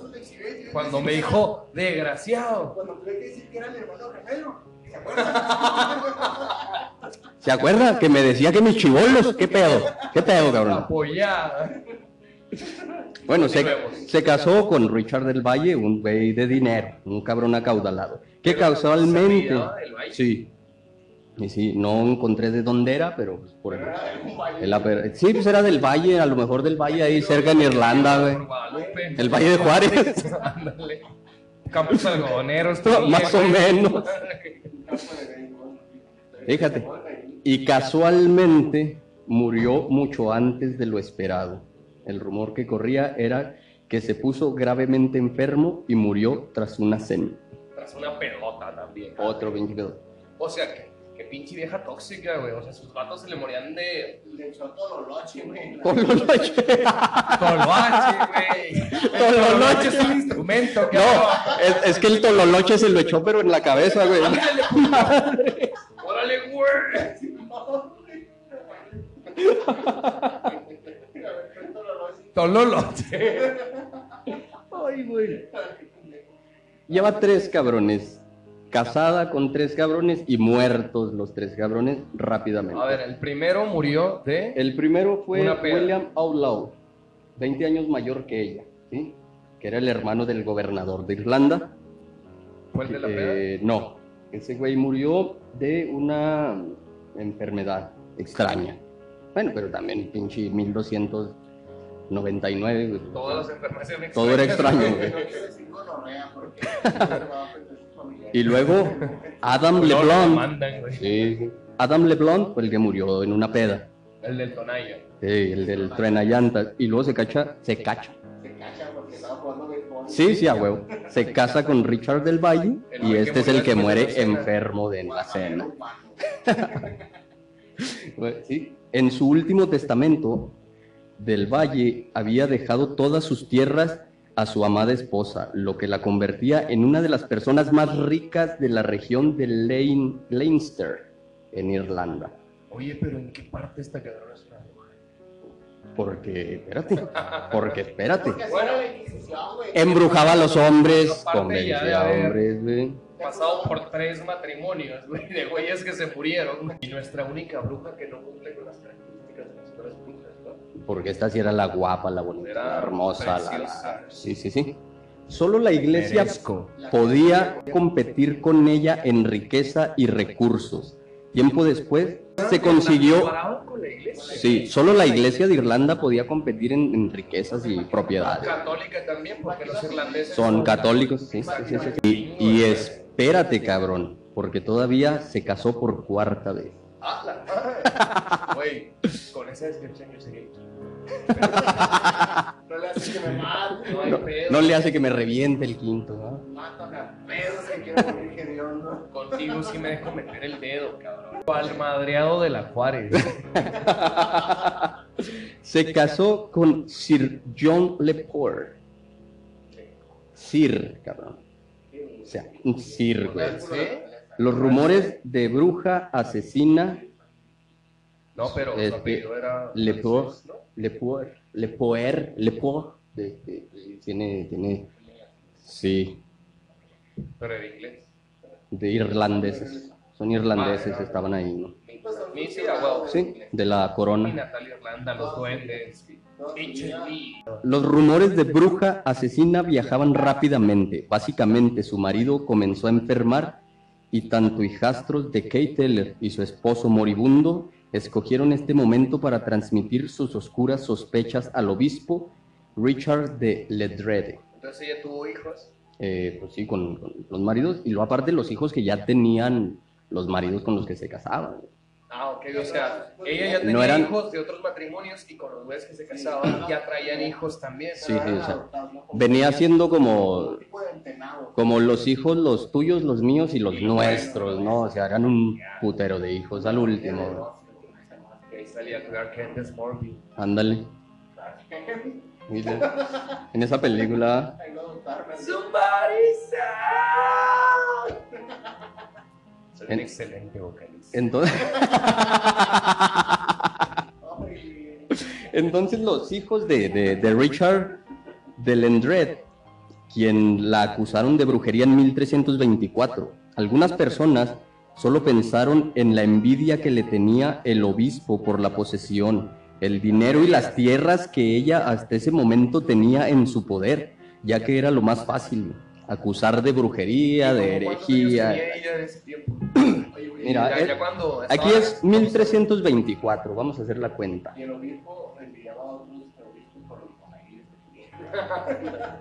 cuando me dijo, desgraciado. Cuando tuve que decir que era mi hermano gemelo. ¿Se acuerda? ¿Se acuerda? Que me decía que mis chivolos. ¿Qué pedo? ¿Qué pedo, cabrón? Apoyada. Bueno, se, se casó con Richard del Valle, un güey de dinero, un cabrón acaudalado. Que casualmente. ¿Se del Valle? Sí. Y sí, no encontré de dónde era, pero pues, por baile. el Sí, pues era del Valle, a lo mejor del Valle ahí cerca en Irlanda, güey. El Valle de Juárez. Campos algodoneros. Más o menos. Fíjate. Y casualmente murió mucho antes de lo esperado. El rumor que corría era que se puso gravemente enfermo y murió tras una cena. Tras una pelota también. Otro pinche. O sea, que pinche vieja tóxica, güey. O sea, sus vatos se le morían de Le echó todo lo loche, güey. Tololoche. toloache, güey. El toloache es un instrumento, No, cabrón. es, es que el tololoche se lo echó, pero en la cabeza, güey. Órale, güey. Tololoche. Ay, güey. Lleva tres cabrones. Casada con tres cabrones y muertos los tres cabrones rápidamente. A ver, el primero murió de. El primero fue. William Outlaw, 20 años mayor que ella, ¿sí? Que era el hermano del gobernador de Irlanda. ¿Fue el de la peda? Eh, no, ese güey murió de una enfermedad extraña. Bueno, pero también pinche 1299, güey. Todas las enfermedades Todo era extraño, güey. Porque. Y luego Adam No, lo LeBlanc. Sí. Adam LeBlanc fue el que murió en una peda. El del Tonaya. Sí, el del tren a llantas. Y luego se cacha, se cacha. Se cacha. Sí, sí, a huevo. Se casa con Richard del Valle y este es el que muere enfermo de la cena. Sí. En su último testamento, del Valle había dejado todas sus tierras a su amada esposa, lo que la convertía en una de las personas más ricas de la región de Lein- Leinster, en Irlanda. Oye, pero ¿en qué parte esta cabrona es? Porque, espérate, porque espérate. Embrujaba a los hombres, convencía a hombres, güey. Pasado por tres matrimonios, güey, de güeyes que se murieron. Y nuestra única bruja que no cumple con las características Porque esta sí era la guapa, la bonita, Era la hermosa, la, la- Sí, sí, sí. Solo la iglesia podía competir con ella en riqueza y recursos. Tiempo después se consiguió... Sí, solo la iglesia de Irlanda podía competir en, en riquezas y propiedades. Católica también, porque los irlandeses Son católicos, sí, sí, sí, sí. Y, y espérate, cabrón, porque todavía se casó por cuarta vez. ¡Ah! Güey, con esa descripción yo sería No le hace que me mate, No güey. hay No, pedo. no le hace que me reviente el quinto, ¿no? Mátame a pedos que quiero morir hediondo. Contigo sí me dejo meter el dedo, cabrón. Al madreado de la Juárez. Se casó con Sir John Lepore. Sir, cabrón. O sea, un Sir, güey. Los rumores de bruja asesina No, pero su Este, apellido era Lepore, francés, ¿no? Lepore, Lepoer, Lepore, de- de- de- tiene, tiene, sí, Pero en inglés. de irlandeses. Son irlandeses, estaban ahí, ¿no? Ni sí, de la corona. Los duendes. H&B. Los rumores de bruja asesina viajaban rápidamente. Básicamente, su marido comenzó a enfermar y tanto hijastros de Kate Teller y su esposo moribundo escogieron este momento para transmitir sus oscuras sospechas al obispo Richard de Ledrede. Entonces ella tuvo hijos. Eh, pues sí, con, con los maridos y luego aparte los hijos que ya tenían los maridos con los que se casaban. Ah, ok, o sea, ella ya tenía No eran- hijos de otros matrimonios y con los güeyes que se casaban ya traían hijos también. Sí, sí, o sea, venía siendo como como los hijos, los tuyos, los míos y los nuestros, ¿no? O sea, eran un putero de hijos al último. Salía Clark Kent de Smallville. Ándale. En esa película. Soy un excelente vocalista. Entonces. Entonces los hijos de, de- de Richard de Lendred, quien la acusaron de brujería en 1324, algunas personas solo pensaron en la envidia que le tenía el obispo por la posesión, el dinero y las tierras que ella hasta ese momento tenía en su poder, ya que era lo más fácil, acusar de brujería, de ¿Cómo cuántos años herejía. Mira, Aquí es 1324, vamos a hacer la cuenta. Y el obispo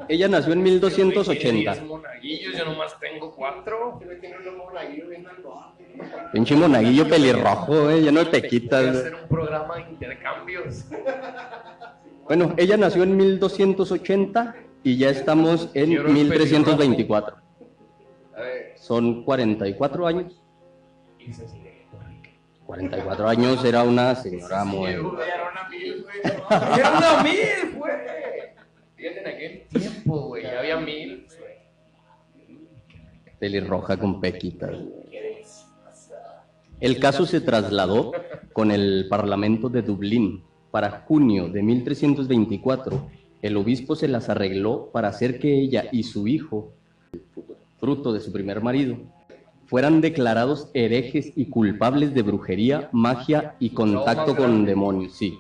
Ella nació en Tiene 1280. 10 monaguillos, yo nomás tengo cuatro. Pero tiene un monaguillo bien alto. Pinche monaguillo pelirrojo, eh, lleno de Voy a pequitas. hacer un programa de intercambios. Bueno, ella nació en 1280 y ya estamos en Quiero el 1324. A ver, Son 44 años. y se sigue rica. 44 años era una señora muy... Era una mil, güey. ¡Era una mil, güey! Fíjate, en aquel tiempo, güey, había mil. pelirroja con pequitas. El caso se trasladó con el Parlamento de Dublín. Para junio de 1324, el obispo se las arregló para hacer que ella y su hijo, fruto de su primer marido, fueran declarados herejes y culpables de brujería, magia y contacto con demonios. Sí,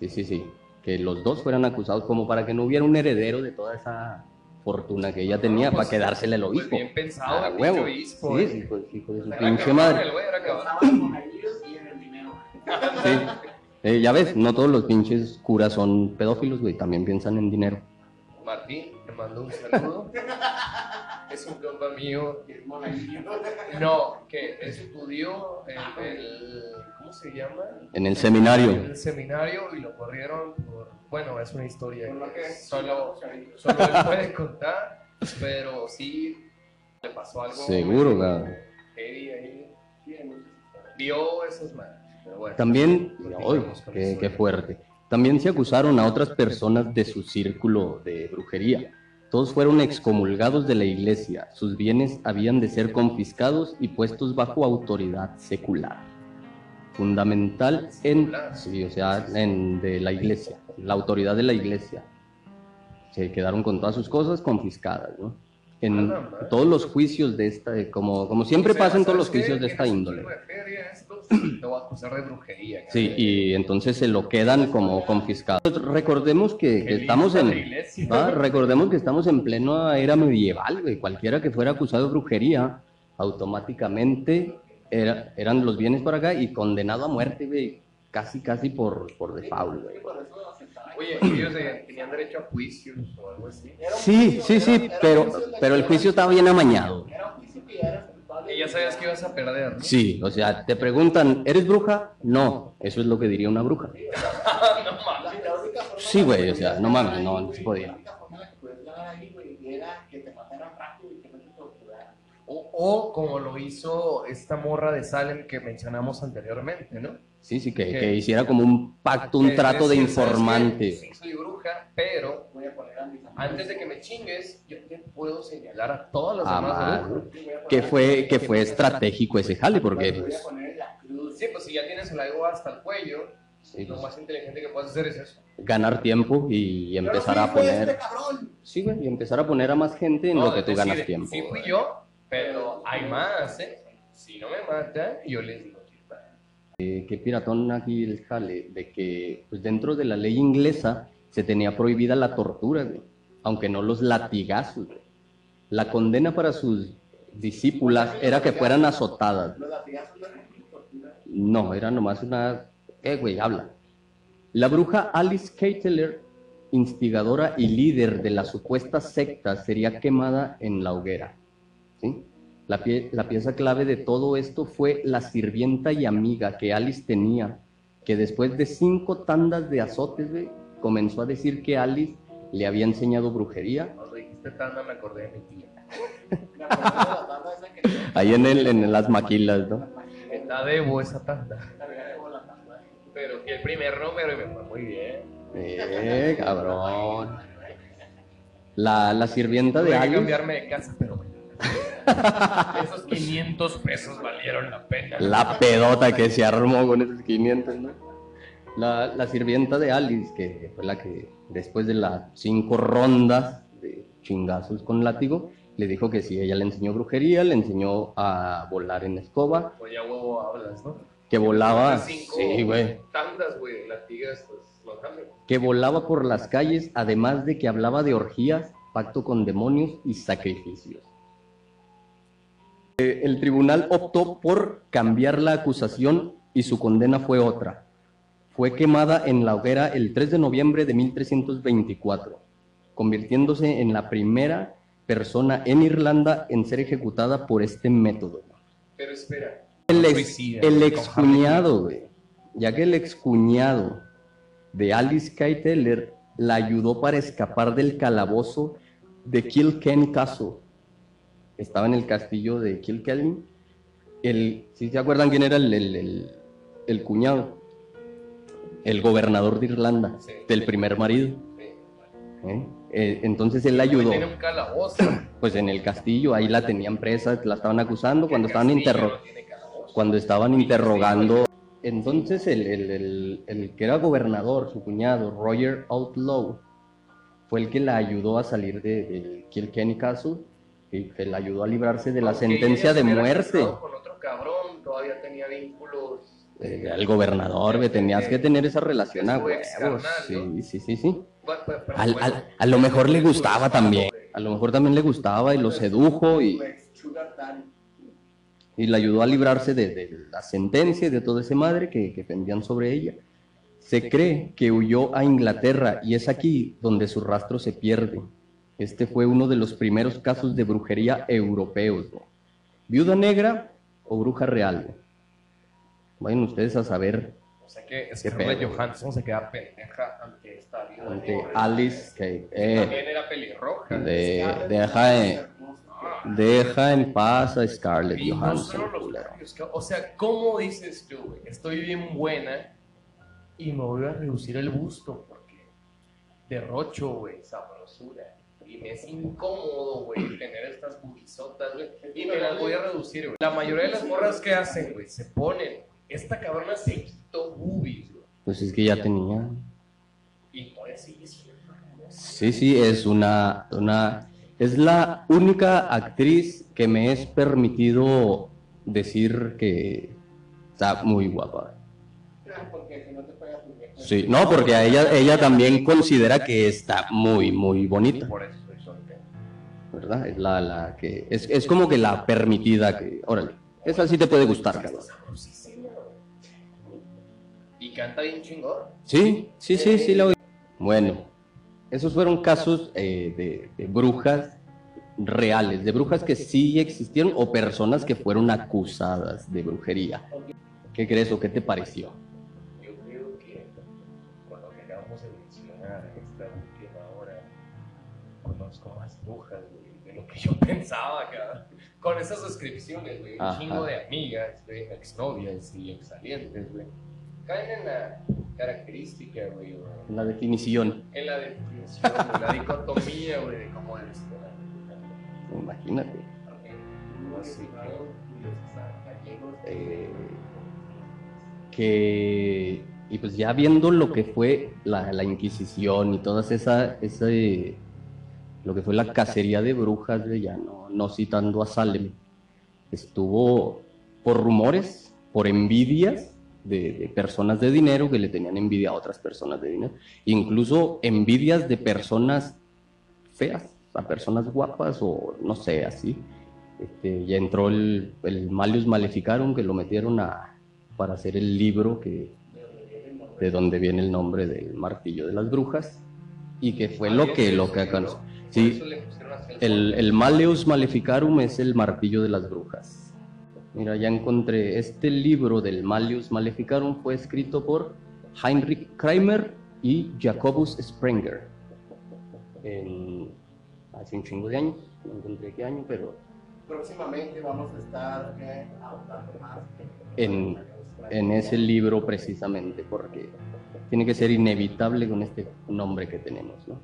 sí, sí, sí. Que los dos fueran acusados como para que no hubiera un heredero de toda esa fortuna que ella tenía No, pues, para quedársela el pues, obispo. bien pensado, Ah, el huevo. pinche obispo, Sí, eh. hijo, hijo de su Era pinche madre. el güey era cabrón. Estaban los monaguillos y en el dinero. Sí. Eh, ya ves, no todos los pinches curas son pedófilos, güey, también piensan en dinero. Martín, te mando un saludo. es un compa mío. El. No, que estudió en el. ¿Cómo ¿cómo se llama? En el En seminario. el seminario y lo corrieron por, bueno, es una historia que solo, solo él puede contar, pero sí le pasó algo. Seguro, ahí. Vio esas manos. Bueno, También, continuamos ¡ay, con qué, qué fuerte. También se acusaron a otras personas de su círculo de brujería. Todos fueron excomulgados de la iglesia. Sus bienes habían de ser confiscados y puestos bajo autoridad secular. Fundamental en, sí, o sea, en, de la iglesia, la autoridad de la iglesia. Se quedaron con todas sus cosas confiscadas, ¿no? En madre. todos los juicios de esta, como, como siempre pasa en todos los juicios de esta índole. Sí, y entonces se lo quedan como confiscado. Recordemos que, que estamos en. ¿va? recordemos que estamos en plena era medieval, güey. Cualquiera que fuera acusado de brujería, automáticamente era- eran los bienes para acá y condenado a muerte, güey. Casi, casi por, por default, güey. Oye, ellos eh, tenían derecho a juicio o algo así. Sí, sí, sí, pero, pero el juicio estaba bien amañado. Era un juicio que ya era culpable. Y ya sabías que ibas a perder, ¿no? Sí, o sea, te preguntan, ¿eres bruja? No, eso es lo que diría una bruja. no mames. Sí, güey, o sea, no mames, no, no se podía. La única forma en la que puedes ganar ahí, güey, era que te mataran rápido y que no te torturaran. O, como lo hizo esta morra de Salem que mencionamos anteriormente, ¿no? Sí, sí, que, ¿Qué? que hiciera como un pacto, un Que trato de informante. Sí, soy bruja, pero Voy a poner a mis antes de que me chingues, yo te puedo señalar a todas las Ah, demás brujas. Que fue, que fue estratégico ese jale, porque Voy a poner la cruz. Sí, pues si ya tienes el ego hasta el cuello, sí, lo pues, más inteligente que puedes hacer es eso. ganar tiempo y empezar a fue poner. este. Sí, güey, y empezar a poner a más gente en No, lo que tú decir, ganas tiempo. Sí fui yo, pero hay más, ¿eh? Si no me matan, yo les digo. Eh, qué piratón aquí el jale, de que pues, dentro de la ley inglesa se tenía prohibida la tortura, güey, aunque no los latigazos. güey. La condena para sus discípulas era que fueran azotadas. Los latigazos no eran tortura. No, era nomás una... Eh, güey, habla. La bruja Alice Keiteler, instigadora y líder de la supuesta secta, sería quemada en la hoguera. ¿Sí? La, pie- la pieza clave de todo esto fue la sirvienta y amiga que Alice tenía, que después de cinco tandas de azotes, comenzó a decir que Alice le había enseñado brujería. Cuando dijiste tanda me acordé de mi tía. Que Ahí en, el, en las maquilas, ¿no? La debo esa tanda. Pero fui el primer número y me fue muy bien. Eh, cabrón. La, la sirvienta de que Alice... cambiarme de casa, pero bueno. Esos 500 pesos valieron la pena. La pedota que se armó con esos 500, ¿no? La, la sirvienta de Alice, que fue la que después de las cinco rondas de chingazos con látigo, le dijo que sí, ella le enseñó brujería, le enseñó a volar en escoba, ya huevo hablas, ¿no? que volaba, cinco sí, güey, Tandas, güey, latigas, pues lo que volaba por las calles, además de que hablaba de orgías, pacto con demonios y sacrificios. Eh, El tribunal optó por cambiar la acusación y su condena fue otra. Fue quemada en la hoguera el 3 de noviembre de 1324, convirtiéndose en la primera persona en Irlanda en ser ejecutada por este método. Pero espera. El ex, el excuñado, güey. Ya que el excuñado de Alice Keiteler la ayudó para escapar del calabozo de Kilkenny Castle. Estaba en el castillo de Kilkenny. El, si se acuerdan quién era el, el- el- el cuñado? El gobernador de Irlanda, Sí, del primer marido. ¿eh? Eh, entonces él la ayudó. Un calabozo. Pues en el castillo, ahí la tenían presa, la estaban acusando cuando estaban calabozo. cuando estaban interrogando. Entonces el, el- el- el que era gobernador, su cuñado, Roger Outlaw, fue el que la ayudó a salir de- del Kilkenny Castle y que la ayudó a librarse de la Aunque sentencia de muerte. Con otro cabrón, todavía tenía vínculos. Eh, al gobernador, ve, tenías que tener esa relación a huevos. Sí, sí, sí, sí. Bueno, pero- pero Al- bueno, al- a lo mejor le gustaba también. A lo mejor también le gustaba y lo sedujo y, Pues, y le ayudó a librarse de, de la sentencia y de toda esa madre que, que pendían sobre ella. Se cree que huyó a Inglaterra y es aquí donde su rastro se pierde. Este fue uno de los primeros casos de brujería europeos. ¿no? Viuda negra o bruja real. ¿no? Vayan ustedes a saber O sea que Scarlett. Johansson se queda pendeja ante esta vida. ante Alice que eh, También era pelirroja. de, deja, en, deja en paz a Scarlett Y no Johansson. solo los O sea, ¿cómo dices tú, güey? Estoy bien buena y me voy a reducir el busto porque derrocho, güey, sabrosura. Y me es incómodo, güey, tener estas bujizotas, güey. Y me las voy a reducir, güey. La mayoría de las morras que hacen, güey, se ponen. Esta cabrona se quitó boobies, güey. Pues es que ya tenía. Y sigue siendo hermosa. Sí, sí, es una, una, es la única actriz que me es permitido decir que está muy guapa. Porque si no te pegas tu vieja. Sí, no, porque a ella, ella también considera que está muy, muy bonita, Por eso. ¿Verdad? Es la, la que, es, es como que la permitida que, órale, esa sí te puede gustar, cabrón. Y canta bien chingón. Sí, sí, sí, sí, la oí. Bueno, esos fueron casos eh, de, de brujas reales, de brujas que sí existieron o personas que fueron acusadas de brujería. ¿Qué crees o qué te pareció? Que yo pensaba, cabrón. Con esas descripciones, güey, un chingo de amigas, güey, exnovias y exsalientes, güey. Caen en la característica, güey, o La definición, en la definición, güey, la dicotomía, güey, de cómo eres imagínate. Así que, eh, que y pues ya viendo lo que fue la, la Inquisición y todas esa, ese lo que fue la cacería de brujas, ya no, no citando a Salem, estuvo por rumores, por envidias de, de personas de dinero que le tenían envidia a otras personas de dinero, incluso envidias de personas feas, a personas guapas o no sé, así. Este, ya entró el, el Malius Maleficarum que lo metieron a, para hacer el libro que, de donde viene el nombre del martillo de las brujas y que fue lo que lo que acá sí. El, el Maleus Maleficarum es el martillo de las brujas. Mira ya encontré. Este libro del Maleus Maleficarum fue escrito por Heinrich Kramer y Jacobus Sprenger. En, hace un chingo de años. No encontré qué año pero Próximamente vamos a estar eh, más. en, en ese libro precisamente, porque tiene que ser inevitable con este nombre que tenemos, ¿no?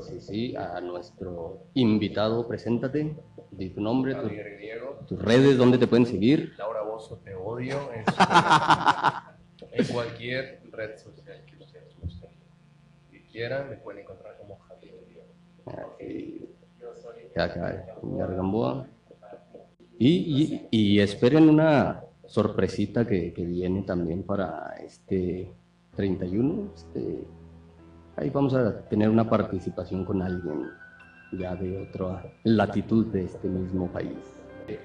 Sí, sí, a nuestro invitado, preséntate, di tu nombre, tu- tus redes, dónde te pueden seguir. Laura Bozo, te odio. En, cualquier red social que ustedes gusten. Si quieran, me pueden encontrar como Javier Griego. Aquí, acá, en Gargamboa. Y, y, y esperen una sorpresita que, que viene también para este 31. Este, ahí vamos a tener una participación con alguien ya de otra latitud de este mismo país.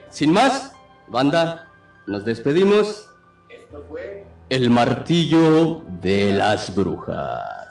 Sin más, banda, nos despedimos. Esto fue El martillo de las brujas.